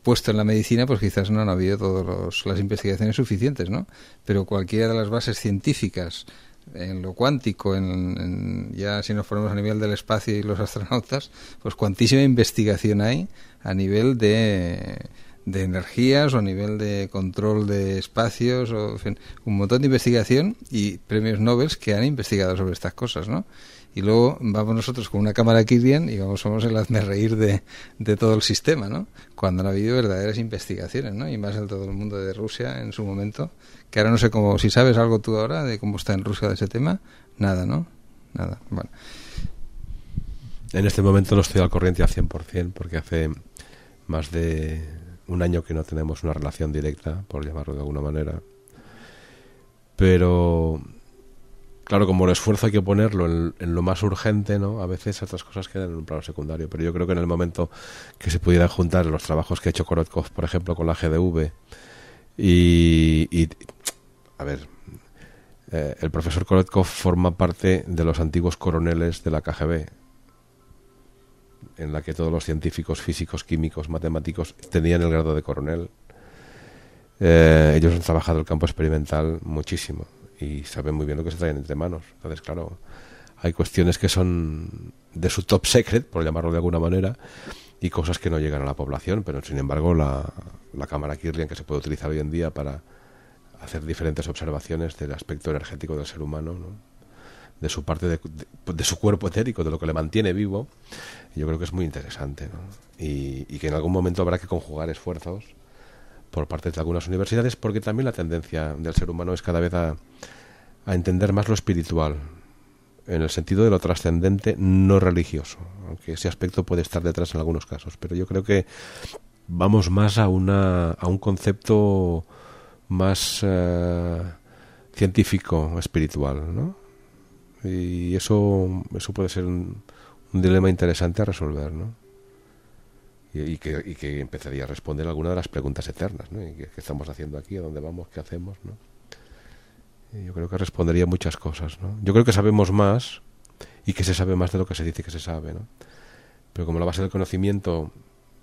puesto en la medicina, pues quizás no han habido todas las investigaciones suficientes, ¿no? Pero cualquiera de las bases científicas en lo cuántico, en, ya si nos ponemos a nivel del espacio y los astronautas, pues cuantísima investigación hay a nivel de de energías o a nivel de control de espacios, o, un montón de investigación y premios Nobel que han investigado sobre estas cosas, ¿no? Y luego vamos nosotros con una cámara Kirlian y vamos, somos el hazme reír de, de todo el sistema, ¿no? Cuando han habido verdaderas investigaciones, ¿no? Y más en todo el mundo de Rusia en su momento, que ahora no sé cómo, si sabes algo tú ahora de cómo está en Rusia de ese tema, nada, ¿no? Nada, bueno. En este momento no estoy al corriente al 100% porque hace más de un año que no tenemos una relación directa, por llamarlo de alguna manera. Pero, claro, como el esfuerzo hay que ponerlo en, lo más urgente, ¿no? A veces otras cosas quedan en un plano secundario. Pero yo creo que en el momento que se pudieran juntar los trabajos que ha hecho Korotkov, por ejemplo, con la GDV, y, a ver, eh, el profesor Korotkov forma parte de los antiguos coroneles de la KGB, en la que todos los científicos físicos, químicos, matemáticos tenían el grado de coronel. Eh, ellos han trabajado el campo experimental muchísimo y saben muy bien lo que se traen entre manos. Entonces, claro, hay cuestiones que son de su top secret, por llamarlo de alguna manera, y cosas que no llegan a la población, pero sin embargo la, la cámara Kirlian que se puede utilizar hoy en día para hacer diferentes observaciones del aspecto energético del ser humano, de su parte de, su cuerpo etérico, de lo que le mantiene vivo, yo creo que es muy interesante y, que en algún momento habrá que conjugar esfuerzos por parte de algunas universidades porque también la tendencia del ser humano es cada vez a, a entender más lo espiritual en el sentido de lo trascendente no religioso, aunque ese aspecto puede estar detrás en algunos casos, pero yo creo que vamos más a, una, a un concepto más eh, científico, espiritual, ¿no? Y eso, eso puede ser un, dilema interesante a resolver, ¿no? Y, que, y, que, empezaría a responder alguna de las preguntas eternas, ¿no? ¿Qué, estamos haciendo aquí? ¿A dónde vamos? ¿Qué hacemos? ¿no? yo creo que respondería muchas cosas, ¿no? Yo creo que sabemos más y que se sabe más de lo que se dice que se sabe, ¿no? Pero como la base del conocimiento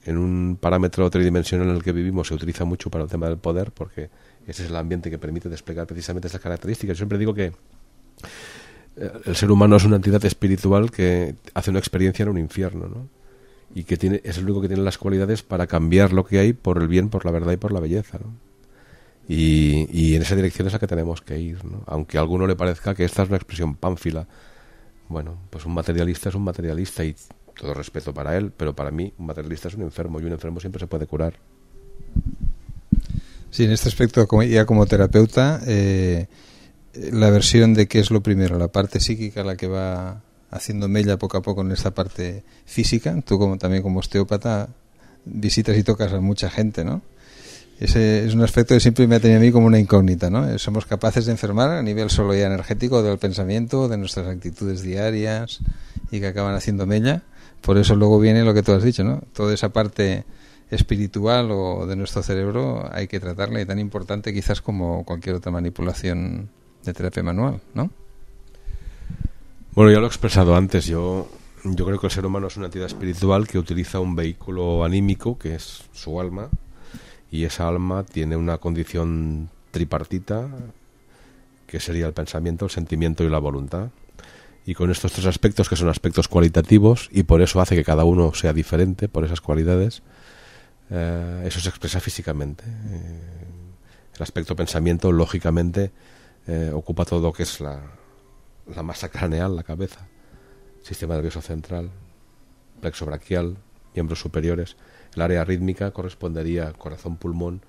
en un parámetro tridimensional en el que vivimos se utiliza mucho para el tema del poder, porque ese es el ambiente que permite desplegar precisamente esas características. Yo siempre digo que el ser humano es una entidad espiritual que hace una experiencia en un infierno, ¿no? Y que tiene, es el único que tiene las cualidades para cambiar lo que hay por el bien, por la verdad y por la belleza, ¿no? Y, y en esa dirección es la que tenemos que ir, ¿no? Aunque a alguno le parezca que esta es una expresión pánfila. Bueno, pues un materialista es un materialista y todo respeto para él, pero para mí un materialista es un enfermo y un enfermo siempre se puede curar. Sí, en este aspecto, ya como terapeuta, eh, la versión de qué es lo primero, la parte psíquica, la que va haciendo mella poco a poco en esta parte física. Tú como también como osteópata visitas y tocas a mucha gente, ¿no? Ese es un aspecto que siempre me ha tenido a mí como una incógnita, ¿no? Somos capaces de enfermar a nivel solo ya energético del pensamiento, de nuestras actitudes diarias y que acaban haciendo mella por eso luego viene lo que tú has dicho, ¿no? Toda esa parte espiritual o de nuestro cerebro hay que tratarla y tan importante quizás como cualquier otra manipulación de terapia manual, ¿no? Bueno, ya lo he expresado antes, yo, yo creo que el ser humano es una entidad espiritual que utiliza un vehículo anímico que es su alma y esa alma tiene una condición tripartita que sería el pensamiento, el sentimiento y la voluntad y con estos tres aspectos que son aspectos cualitativos y por eso hace que cada uno sea diferente por esas cualidades, eh, eso se expresa físicamente. Eh, el aspecto pensamiento, lógicamente, eh, ocupa todo lo que es la, masa craneal, la cabeza, sistema nervioso central, plexo braquial, miembros superiores. El área rítmica correspondería corazón-pulmón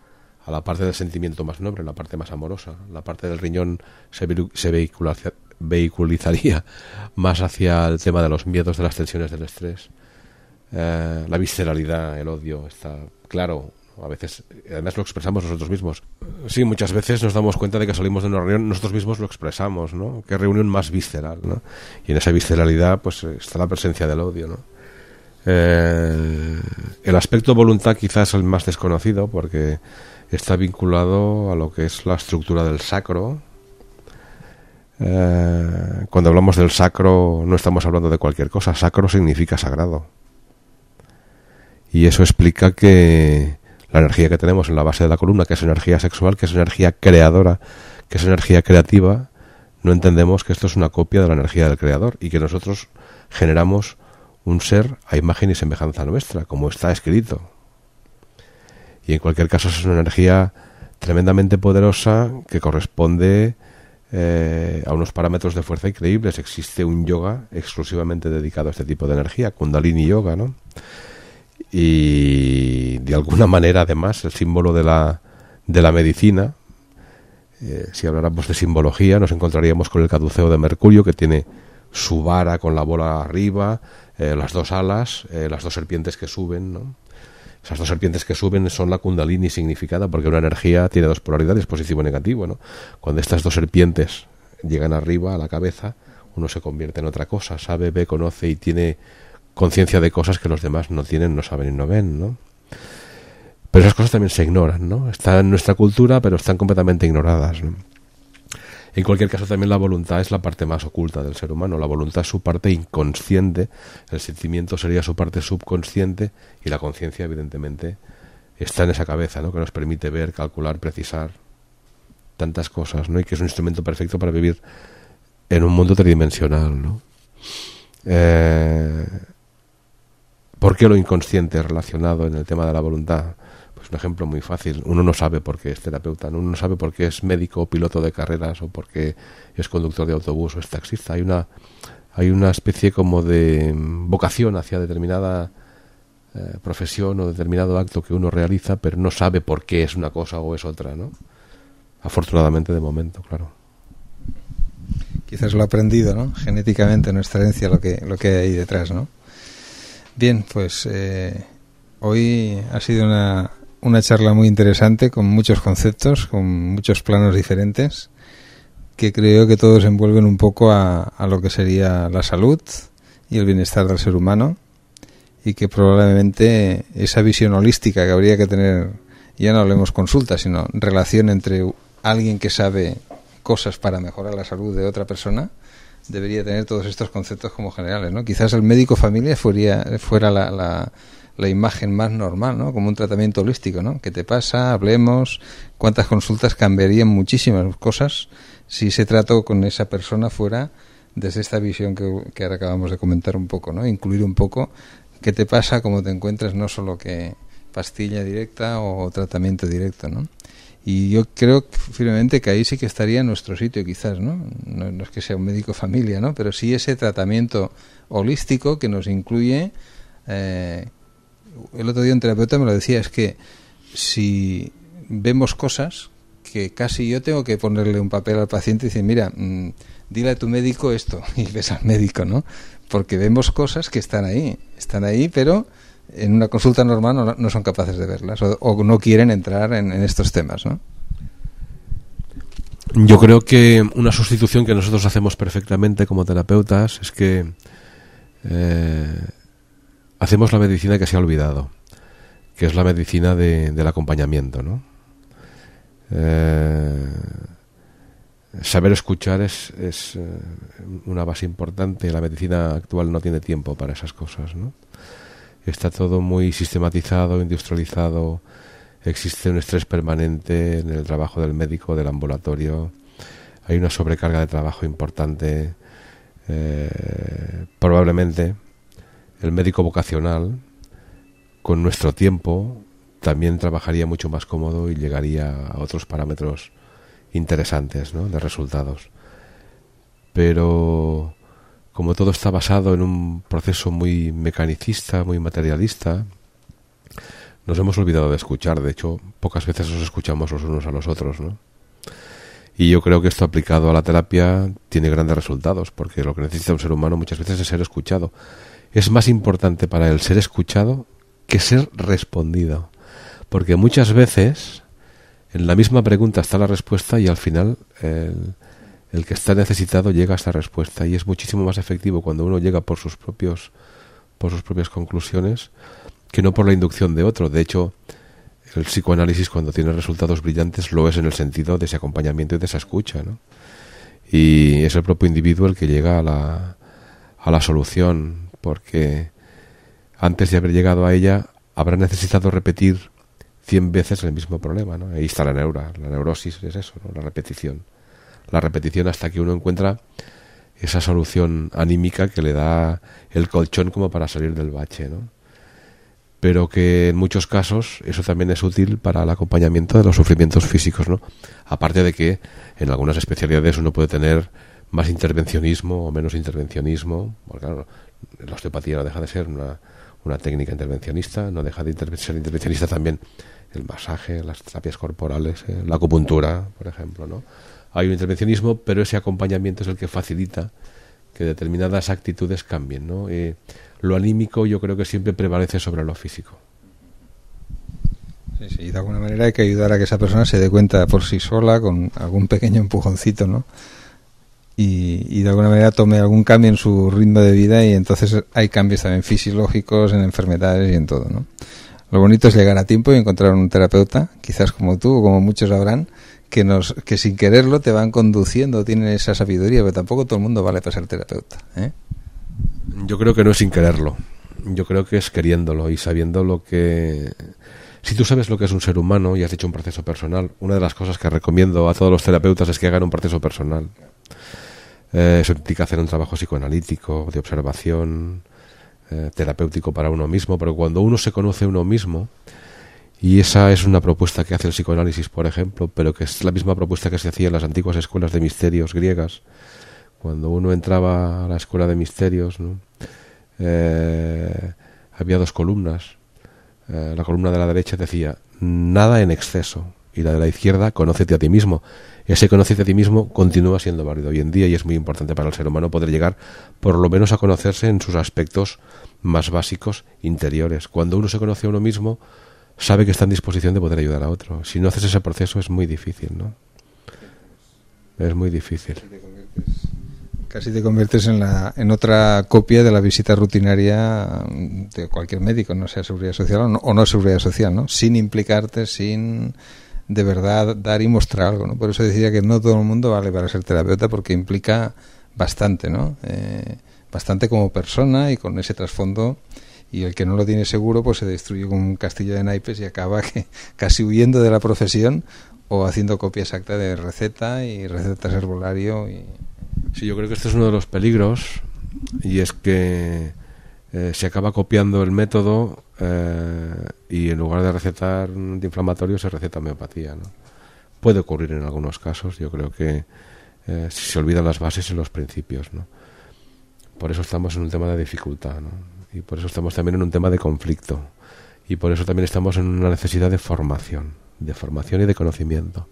a la parte del sentimiento más noble, la parte más amorosa. La parte del riñón se, se vehiculizaría más hacia el tema de los miedos, de las tensiones del estrés. Eh, la visceralidad, el odio, está claro. A veces, además lo expresamos nosotros mismos. Sí, muchas veces nos damos cuenta de que salimos de una reunión, nosotros mismos lo expresamos, ¿no? Qué reunión más visceral, ¿no? Y en esa visceralidad, pues está la presencia del odio, ¿no? Eh, el aspecto voluntad quizás es el más desconocido porque está vinculado a lo que es la estructura del sacro, eh, cuando hablamos del sacro no estamos hablando de cualquier cosa, sacro significa sagrado. Y eso explica que la energía que tenemos en la base de la columna, que es energía sexual, que es energía creadora, que es energía creativa, no entendemos que esto es una copia de la energía del creador y que nosotros generamos un ser a imagen y semejanza nuestra, como está escrito. Y en cualquier caso es una energía tremendamente poderosa que corresponde eh, a unos parámetros de fuerza increíbles. Existe un yoga exclusivamente dedicado a este tipo de energía, Kundalini Yoga, ¿no? Y de alguna manera, además, el símbolo de la, de la medicina, eh, si habláramos de simbología, nos encontraríamos con el caduceo de Mercurio, que tiene su vara con la bola arriba, eh, las dos alas, las dos serpientes que suben, ¿no? Esas dos serpientes que suben son la kundalini significada, porque una energía tiene dos polaridades, positivo y negativo. ¿no? Cuando estas dos serpientes llegan arriba a la cabeza, uno se convierte en otra cosa, sabe, ve, conoce y tiene conciencia de cosas que los demás no tienen, no saben y no ven. ¿no? Pero esas cosas también se ignoran, ¿no? Están en nuestra cultura, pero están completamente ignoradas. ¿no? En cualquier caso, también la voluntad es la parte más oculta del ser humano. La voluntad es su parte inconsciente, el sentimiento sería su parte subconsciente y la conciencia, evidentemente, está en esa cabeza, ¿no? Que nos permite ver, calcular, precisar tantas cosas, ¿no? Y que es un instrumento perfecto para vivir en un mundo tridimensional, ¿no? Eh, ¿Por qué lo inconsciente relacionado en el tema de la voluntad? Es un ejemplo muy fácil. Uno no sabe por qué es terapeuta, uno no sabe por qué es médico o piloto de carreras o por qué es conductor de autobús o es taxista. Hay una, hay una especie como de vocación hacia determinada eh, profesión o determinado acto que uno realiza, pero no sabe por qué es una cosa o es otra, ¿no? Afortunadamente de momento, claro. Quizás lo ha aprendido, ¿no? Genéticamente, nuestra herencia, lo que, lo que hay ahí detrás, ¿no? Bien, pues eh, hoy ha sido una, una charla muy interesante con muchos conceptos, con muchos planos diferentes, que creo que todos envuelven un poco a, a lo que sería la salud y el bienestar del ser humano y que probablemente esa visión holística que habría que tener, ya no hablemos consulta, sino relación entre alguien que sabe cosas para mejorar la salud de otra persona, debería tener todos estos conceptos como generales, ¿no? Quizás el médico familia fuera, fuera la, la la imagen más normal, ¿no? Como un tratamiento holístico, ¿no? ¿Qué te pasa? Hablemos. ¿Cuántas consultas cambiarían muchísimas cosas si se trató con esa persona fuera desde esta visión que, ahora acabamos de comentar un poco, ¿no? Incluir un poco qué te pasa, cómo te encuentras, no solo que pastilla directa o tratamiento directo, ¿no? Y yo creo firmemente que ahí sí que estaría nuestro sitio, quizás, ¿no? ¿no? No, es que sea un médico familia, ¿no? Pero sí ese tratamiento holístico que nos incluye eh, el otro día un terapeuta me lo decía, es que si vemos cosas que casi yo tengo que ponerle un papel al paciente y decir, mira, mmm, dile a tu médico esto, y ves al médico, ¿no? Porque vemos cosas que están ahí, están ahí, pero en una consulta normal no, son capaces de verlas o, no quieren entrar en, en, estos temas, ¿no? Yo creo que una sustitución que nosotros hacemos perfectamente como terapeutas es que eh, hacemos la medicina que se ha olvidado, que es la medicina de, del acompañamiento, ¿no? Eh, saber escuchar es, es, eh, una base importante. La medicina actual no tiene tiempo para esas cosas, ¿no? Está todo muy sistematizado, industrializado. Existe un estrés permanente en el trabajo del médico, del ambulatorio. Hay una sobrecarga de trabajo importante. Eh, probablemente el médico vocacional, con nuestro tiempo, también trabajaría mucho más cómodo y llegaría a otros parámetros interesantes ¿no? de resultados. Pero como todo está basado en un proceso muy mecanicista, muy materialista, nos hemos olvidado de escuchar. De hecho, pocas veces nos escuchamos los unos a los otros, ¿no? Y yo creo que esto aplicado a la terapia tiene grandes resultados, porque lo que necesita un ser humano muchas veces es ser escuchado es más importante para él ser escuchado que ser respondido. Porque muchas veces en la misma pregunta está la respuesta y al final el, el, que está necesitado llega a esta respuesta y es muchísimo más efectivo cuando uno llega por sus propios por sus propias conclusiones que no por la inducción de otro. De hecho, el psicoanálisis cuando tiene resultados brillantes lo es en el sentido de ese acompañamiento y de esa escucha, ¿no? Y es el propio individuo el que llega a la, a la solución porque antes de haber llegado a ella habrá necesitado repetir cien veces el mismo problema, ¿no? Ahí está la neura, la neurosis es eso, ¿no? la repetición. La repetición hasta que uno encuentra esa solución anímica que le da el colchón como para salir del bache, ¿no? Pero que en muchos casos eso también es útil para el acompañamiento de los sufrimientos físicos, ¿no? Aparte de que en algunas especialidades uno puede tener más intervencionismo o menos intervencionismo, porque claro, la osteopatía no deja de ser una, una técnica intervencionista, no deja de ser intervencionista también el masaje, las terapias corporales, eh, la acupuntura, por ejemplo, ¿no? Hay un intervencionismo, pero ese acompañamiento es el que facilita que determinadas actitudes cambien, ¿no? Eh, lo anímico yo creo que siempre prevalece sobre lo físico. Sí, sí, de alguna manera hay que ayudar a que esa persona se dé cuenta por sí sola con algún pequeño empujoncito, ¿no? Y, de alguna manera tome algún cambio en su ritmo de vida y entonces hay cambios también fisiológicos, en enfermedades y en todo, ¿no? Lo bonito es llegar a tiempo y encontrar un terapeuta, quizás como tú o como muchos habrán, que nos que sin quererlo te van conduciendo, tienen esa sabiduría, pero tampoco todo el mundo vale para ser terapeuta. ¿eh? Yo creo que no es sin quererlo. Yo creo que es queriéndolo y sabiendo lo que... Si tú sabes lo que es un ser humano y has hecho un proceso personal, una de las cosas que recomiendo a todos los terapeutas es que hagan un proceso personal. Eh, eso implica hacer un trabajo psicoanalítico, de observación, eh, terapéutico para uno mismo, pero cuando uno se conoce uno mismo, y esa es una propuesta que hace el psicoanálisis, por ejemplo, pero que es la misma propuesta que se hacía en las antiguas escuelas de misterios griegas. Cuando uno entraba a la escuela de misterios, eh, había dos columnas. Eh, la columna de la derecha decía, nada en exceso. Y la de la izquierda, conócete a ti mismo. Ese conocerte a ti mismo continúa siendo válido hoy en día y es muy importante para el ser humano poder llegar por lo menos a conocerse en sus aspectos más básicos interiores. Cuando uno se conoce a uno mismo, sabe que está en disposición de poder ayudar a otro. Si no haces ese proceso es muy difícil, ¿no? Es muy difícil. Casi te conviertes en, la, en otra copia de la visita rutinaria de cualquier médico, no sea seguridad social o no, o no seguridad social, ¿no? Sin implicarte, sin de verdad dar y mostrar algo, ¿no? Por eso decía que no todo el mundo vale para ser terapeuta porque implica bastante, ¿no? Eh, bastante como persona y con ese trasfondo y el que no lo tiene seguro pues se destruye como un castillo de naipes y acaba que, casi huyendo de la profesión o haciendo copia exacta de receta y recetas herbolario y... Sí, yo creo que este es uno de los peligros y es que eh, se acaba copiando el método eh, y en lugar de recetar antiinflamatorio se receta homeopatía. ¿no? Puede ocurrir en algunos casos, yo creo que eh, se olvidan las bases y los principios. ¿no? Por eso estamos en un tema de dificultad. ¿no? y por eso estamos también en un tema de conflicto y por eso también estamos en una necesidad de formación, de formación y de conocimiento,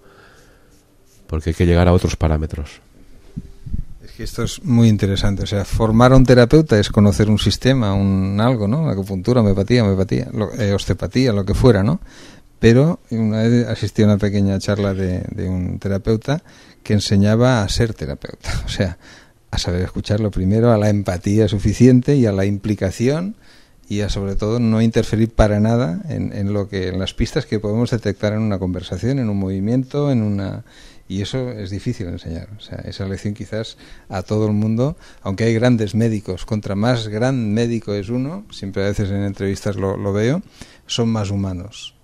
porque hay que llegar a otros parámetros. Esto es muy interesante, o sea, formar a un terapeuta es conocer un sistema, un algo, ¿no? Acupuntura, homeopatía, homeopatía, eh, osteopatía, lo que fuera, ¿no? Pero una vez asistí a una pequeña charla de, de un terapeuta que enseñaba a ser terapeuta, o sea, a saber escucharlo primero, a la empatía suficiente y a la implicación y a sobre todo no interferir para nada en, lo que en las pistas que podemos detectar en una conversación, en un movimiento, en una y eso es difícil enseñar. O sea, esa lección quizás a todo el mundo, aunque hay grandes médicos, contra más gran médico es uno, siempre a veces en entrevistas lo, veo, son más humanos.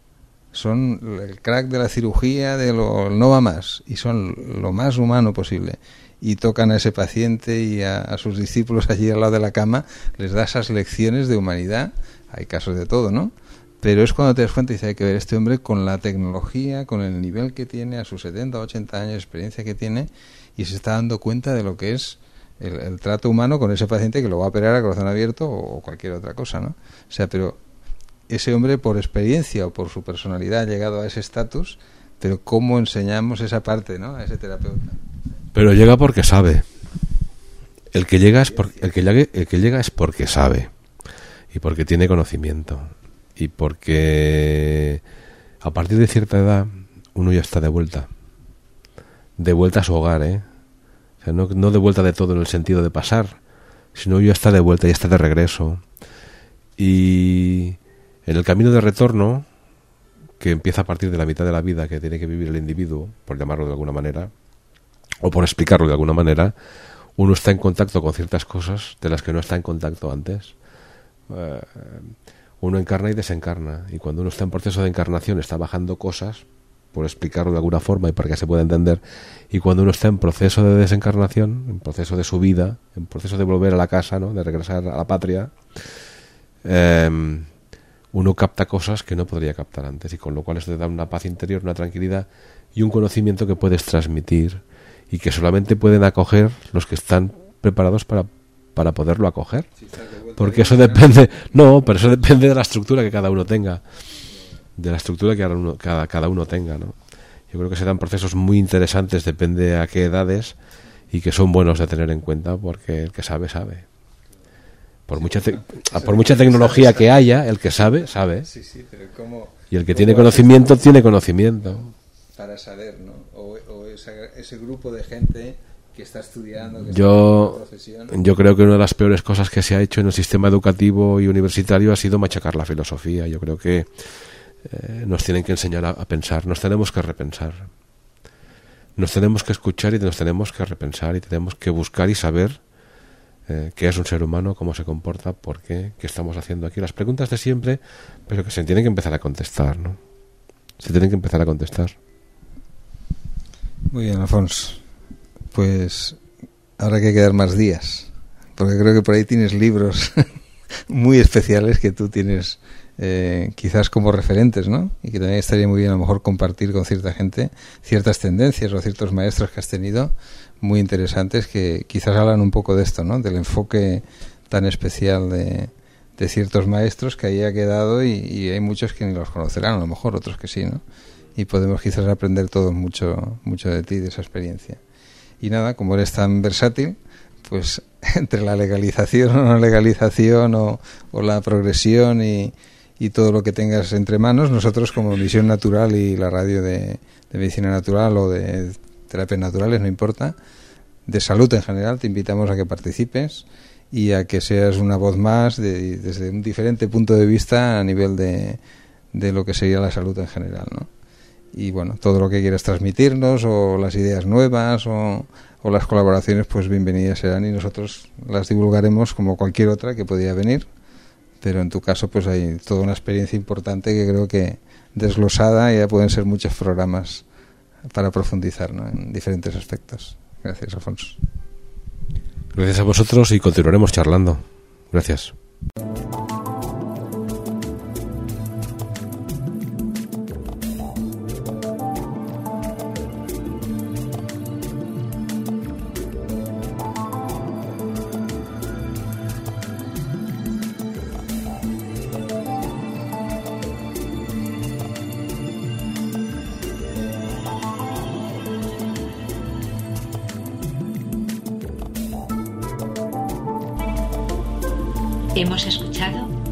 Son el crack de la cirugía, de lo no va más, y son lo más humano posible y tocan a ese paciente y a, sus discípulos allí al lado de la cama, les da esas lecciones de humanidad. Hay casos de todo, ¿no? Pero es cuando te das cuenta y dice, hay que ver este hombre con la tecnología, con el nivel que tiene, a sus 70, 80 años de experiencia que tiene, y se está dando cuenta de lo que es el, trato humano con ese paciente que lo va a operar a corazón abierto o, cualquier otra cosa, ¿no? O sea, pero ese hombre por experiencia o por su personalidad ha llegado a ese estatus, pero ¿cómo enseñamos esa parte, ¿no? A ese terapeuta. Pero llega porque sabe. El que llega es el que el que llega es porque sabe y porque tiene conocimiento y porque a partir de cierta edad uno ya está de vuelta. De vuelta a su hogar, ¿eh? O sea, no, no de vuelta de todo en el sentido de pasar, sino ya está de vuelta, ya está de regreso. Y en el camino de retorno, que empieza a partir de la mitad de la vida que tiene que vivir el individuo, por llamarlo de alguna manera, o por explicarlo de alguna manera, uno está en contacto con ciertas cosas de las que no está en contacto antes. Eh, uno encarna y desencarna, y cuando uno está en proceso de encarnación está bajando cosas, por explicarlo de alguna forma y para que se pueda entender, y cuando uno está en proceso de desencarnación, en proceso de subida, en proceso de volver a la casa, ¿no? de regresar a la patria, em, uno capta cosas que no podría captar antes, y con lo cual eso te da una paz interior, una tranquilidad y un conocimiento que puedes transmitir y que solamente pueden acoger los que están preparados para, para poderlo acoger. Porque eso depende, no, pero eso depende de la estructura que cada uno tenga, de la estructura que cada uno, cada, cada uno tenga, ¿no? Yo creo que se dan procesos muy interesantes, depende a qué edades, y que son buenos de tener en cuenta, porque el que sabe, sabe. Por mucha, por mucha tecnología que haya, el que sabe, sabe. y el que tiene conocimiento, tiene conocimiento. Para saber, ¿no? O, ese grupo de gente que está estudiando. Que yo, yo creo que una de las peores cosas que se ha hecho en el sistema educativo y universitario ha sido machacar la filosofía. Yo creo que eh, nos tienen que enseñar a, pensar, nos tenemos que repensar. Nos tenemos que escuchar y nos tenemos que repensar y tenemos que buscar y saber eh, qué es un ser humano, cómo se comporta, por qué, qué estamos haciendo aquí. Las preguntas de siempre, pero que se tienen que empezar a contestar, ¿no? Se tienen que empezar a contestar. Muy bien, Alfonso. Pues ahora hay que quedar más días, porque creo que por ahí tienes libros muy especiales que tú tienes eh, quizás como referentes, ¿no? Y que también estaría muy bien a lo mejor compartir con cierta gente ciertas tendencias o ciertos maestros que has tenido muy interesantes que quizás hablan un poco de esto, ¿no? Del enfoque tan especial de, de ciertos maestros que ahí ha quedado y, hay muchos que ni los conocerán, a lo mejor otros que sí, ¿no? Y podemos quizás aprender todos mucho, mucho de ti, de esa experiencia. Y nada, como eres tan versátil, pues entre la legalización o no legalización o, la progresión y, y todo lo que tengas entre manos. Nosotros como Misión Natural y la radio de, Medicina Natural o de Terapias Naturales, no importa, de salud en general, te invitamos a que participes y a que seas una voz más desde un diferente punto de vista a nivel de, de lo que sería la salud en general. ¿no? Y bueno, todo lo que quieras transmitirnos o las ideas nuevas o, las colaboraciones, pues bienvenidas serán y nosotros las divulgaremos como cualquier otra que podía venir pero en tu caso pues hay toda una experiencia importante que creo que desglosada ya pueden ser muchos programas para profundizar en diferentes aspectos. Gracias, Alfonso. Gracias a vosotros y continuaremos charlando. Gracias.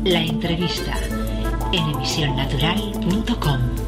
La entrevista en emisionnatural.com.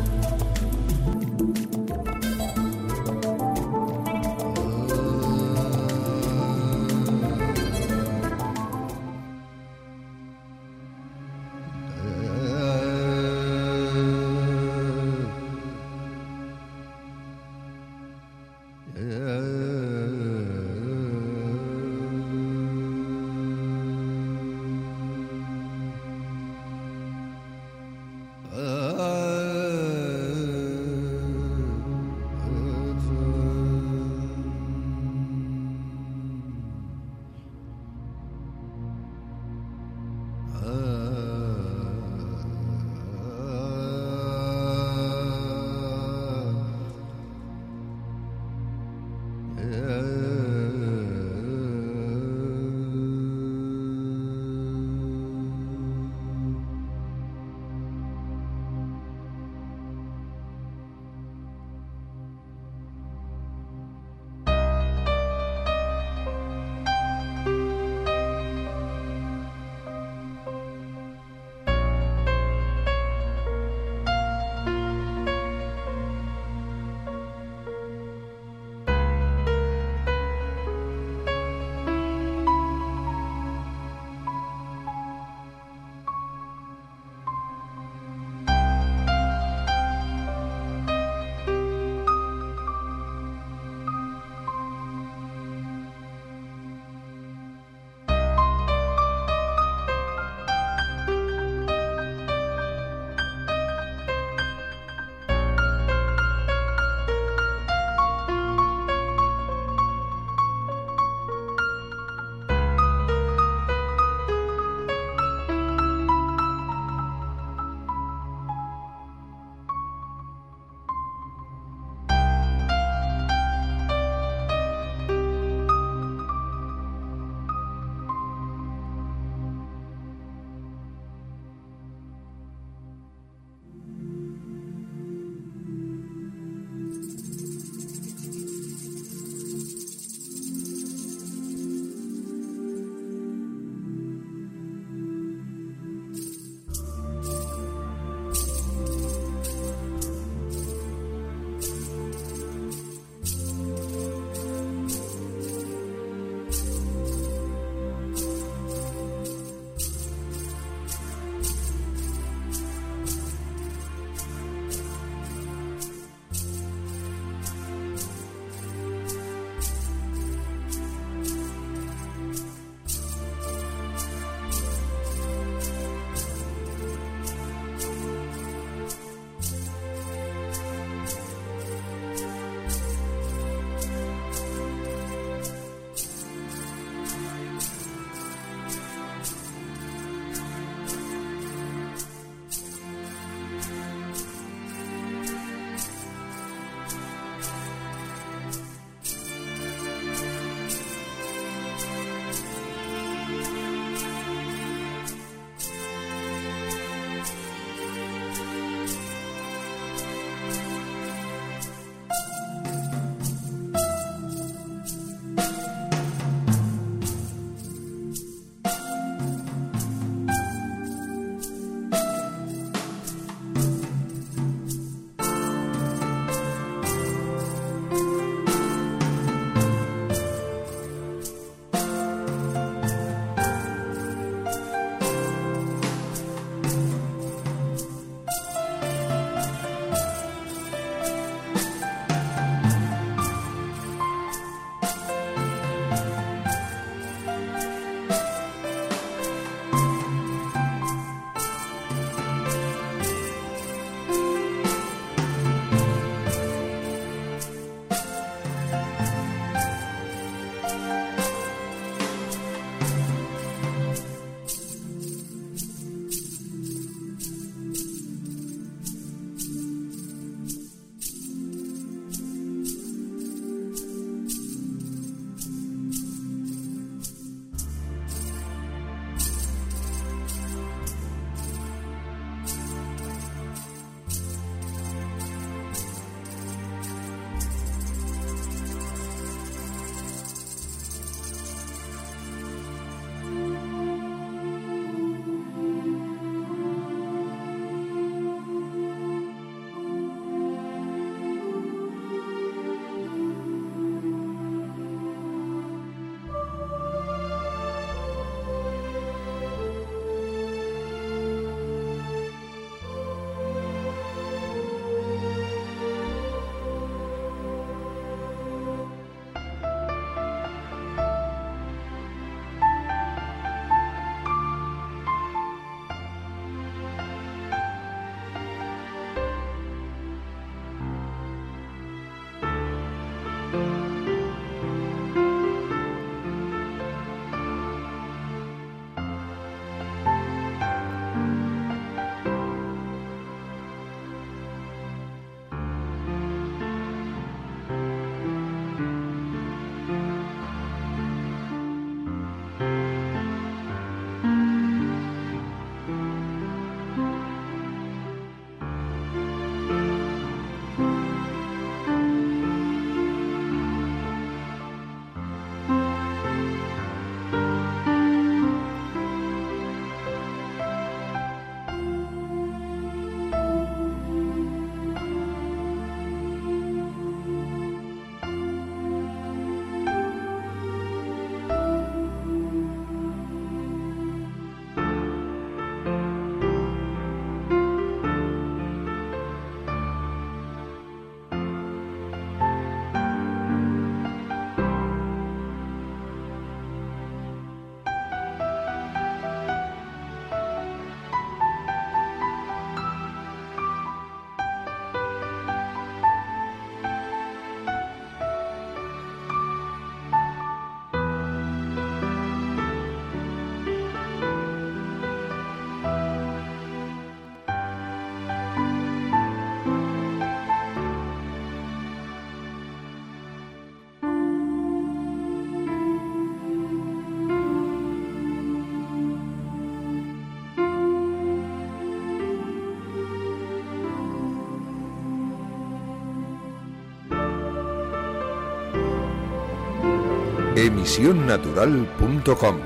Emisionnatural.com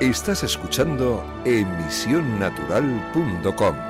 Estás escuchando emisionnatural.com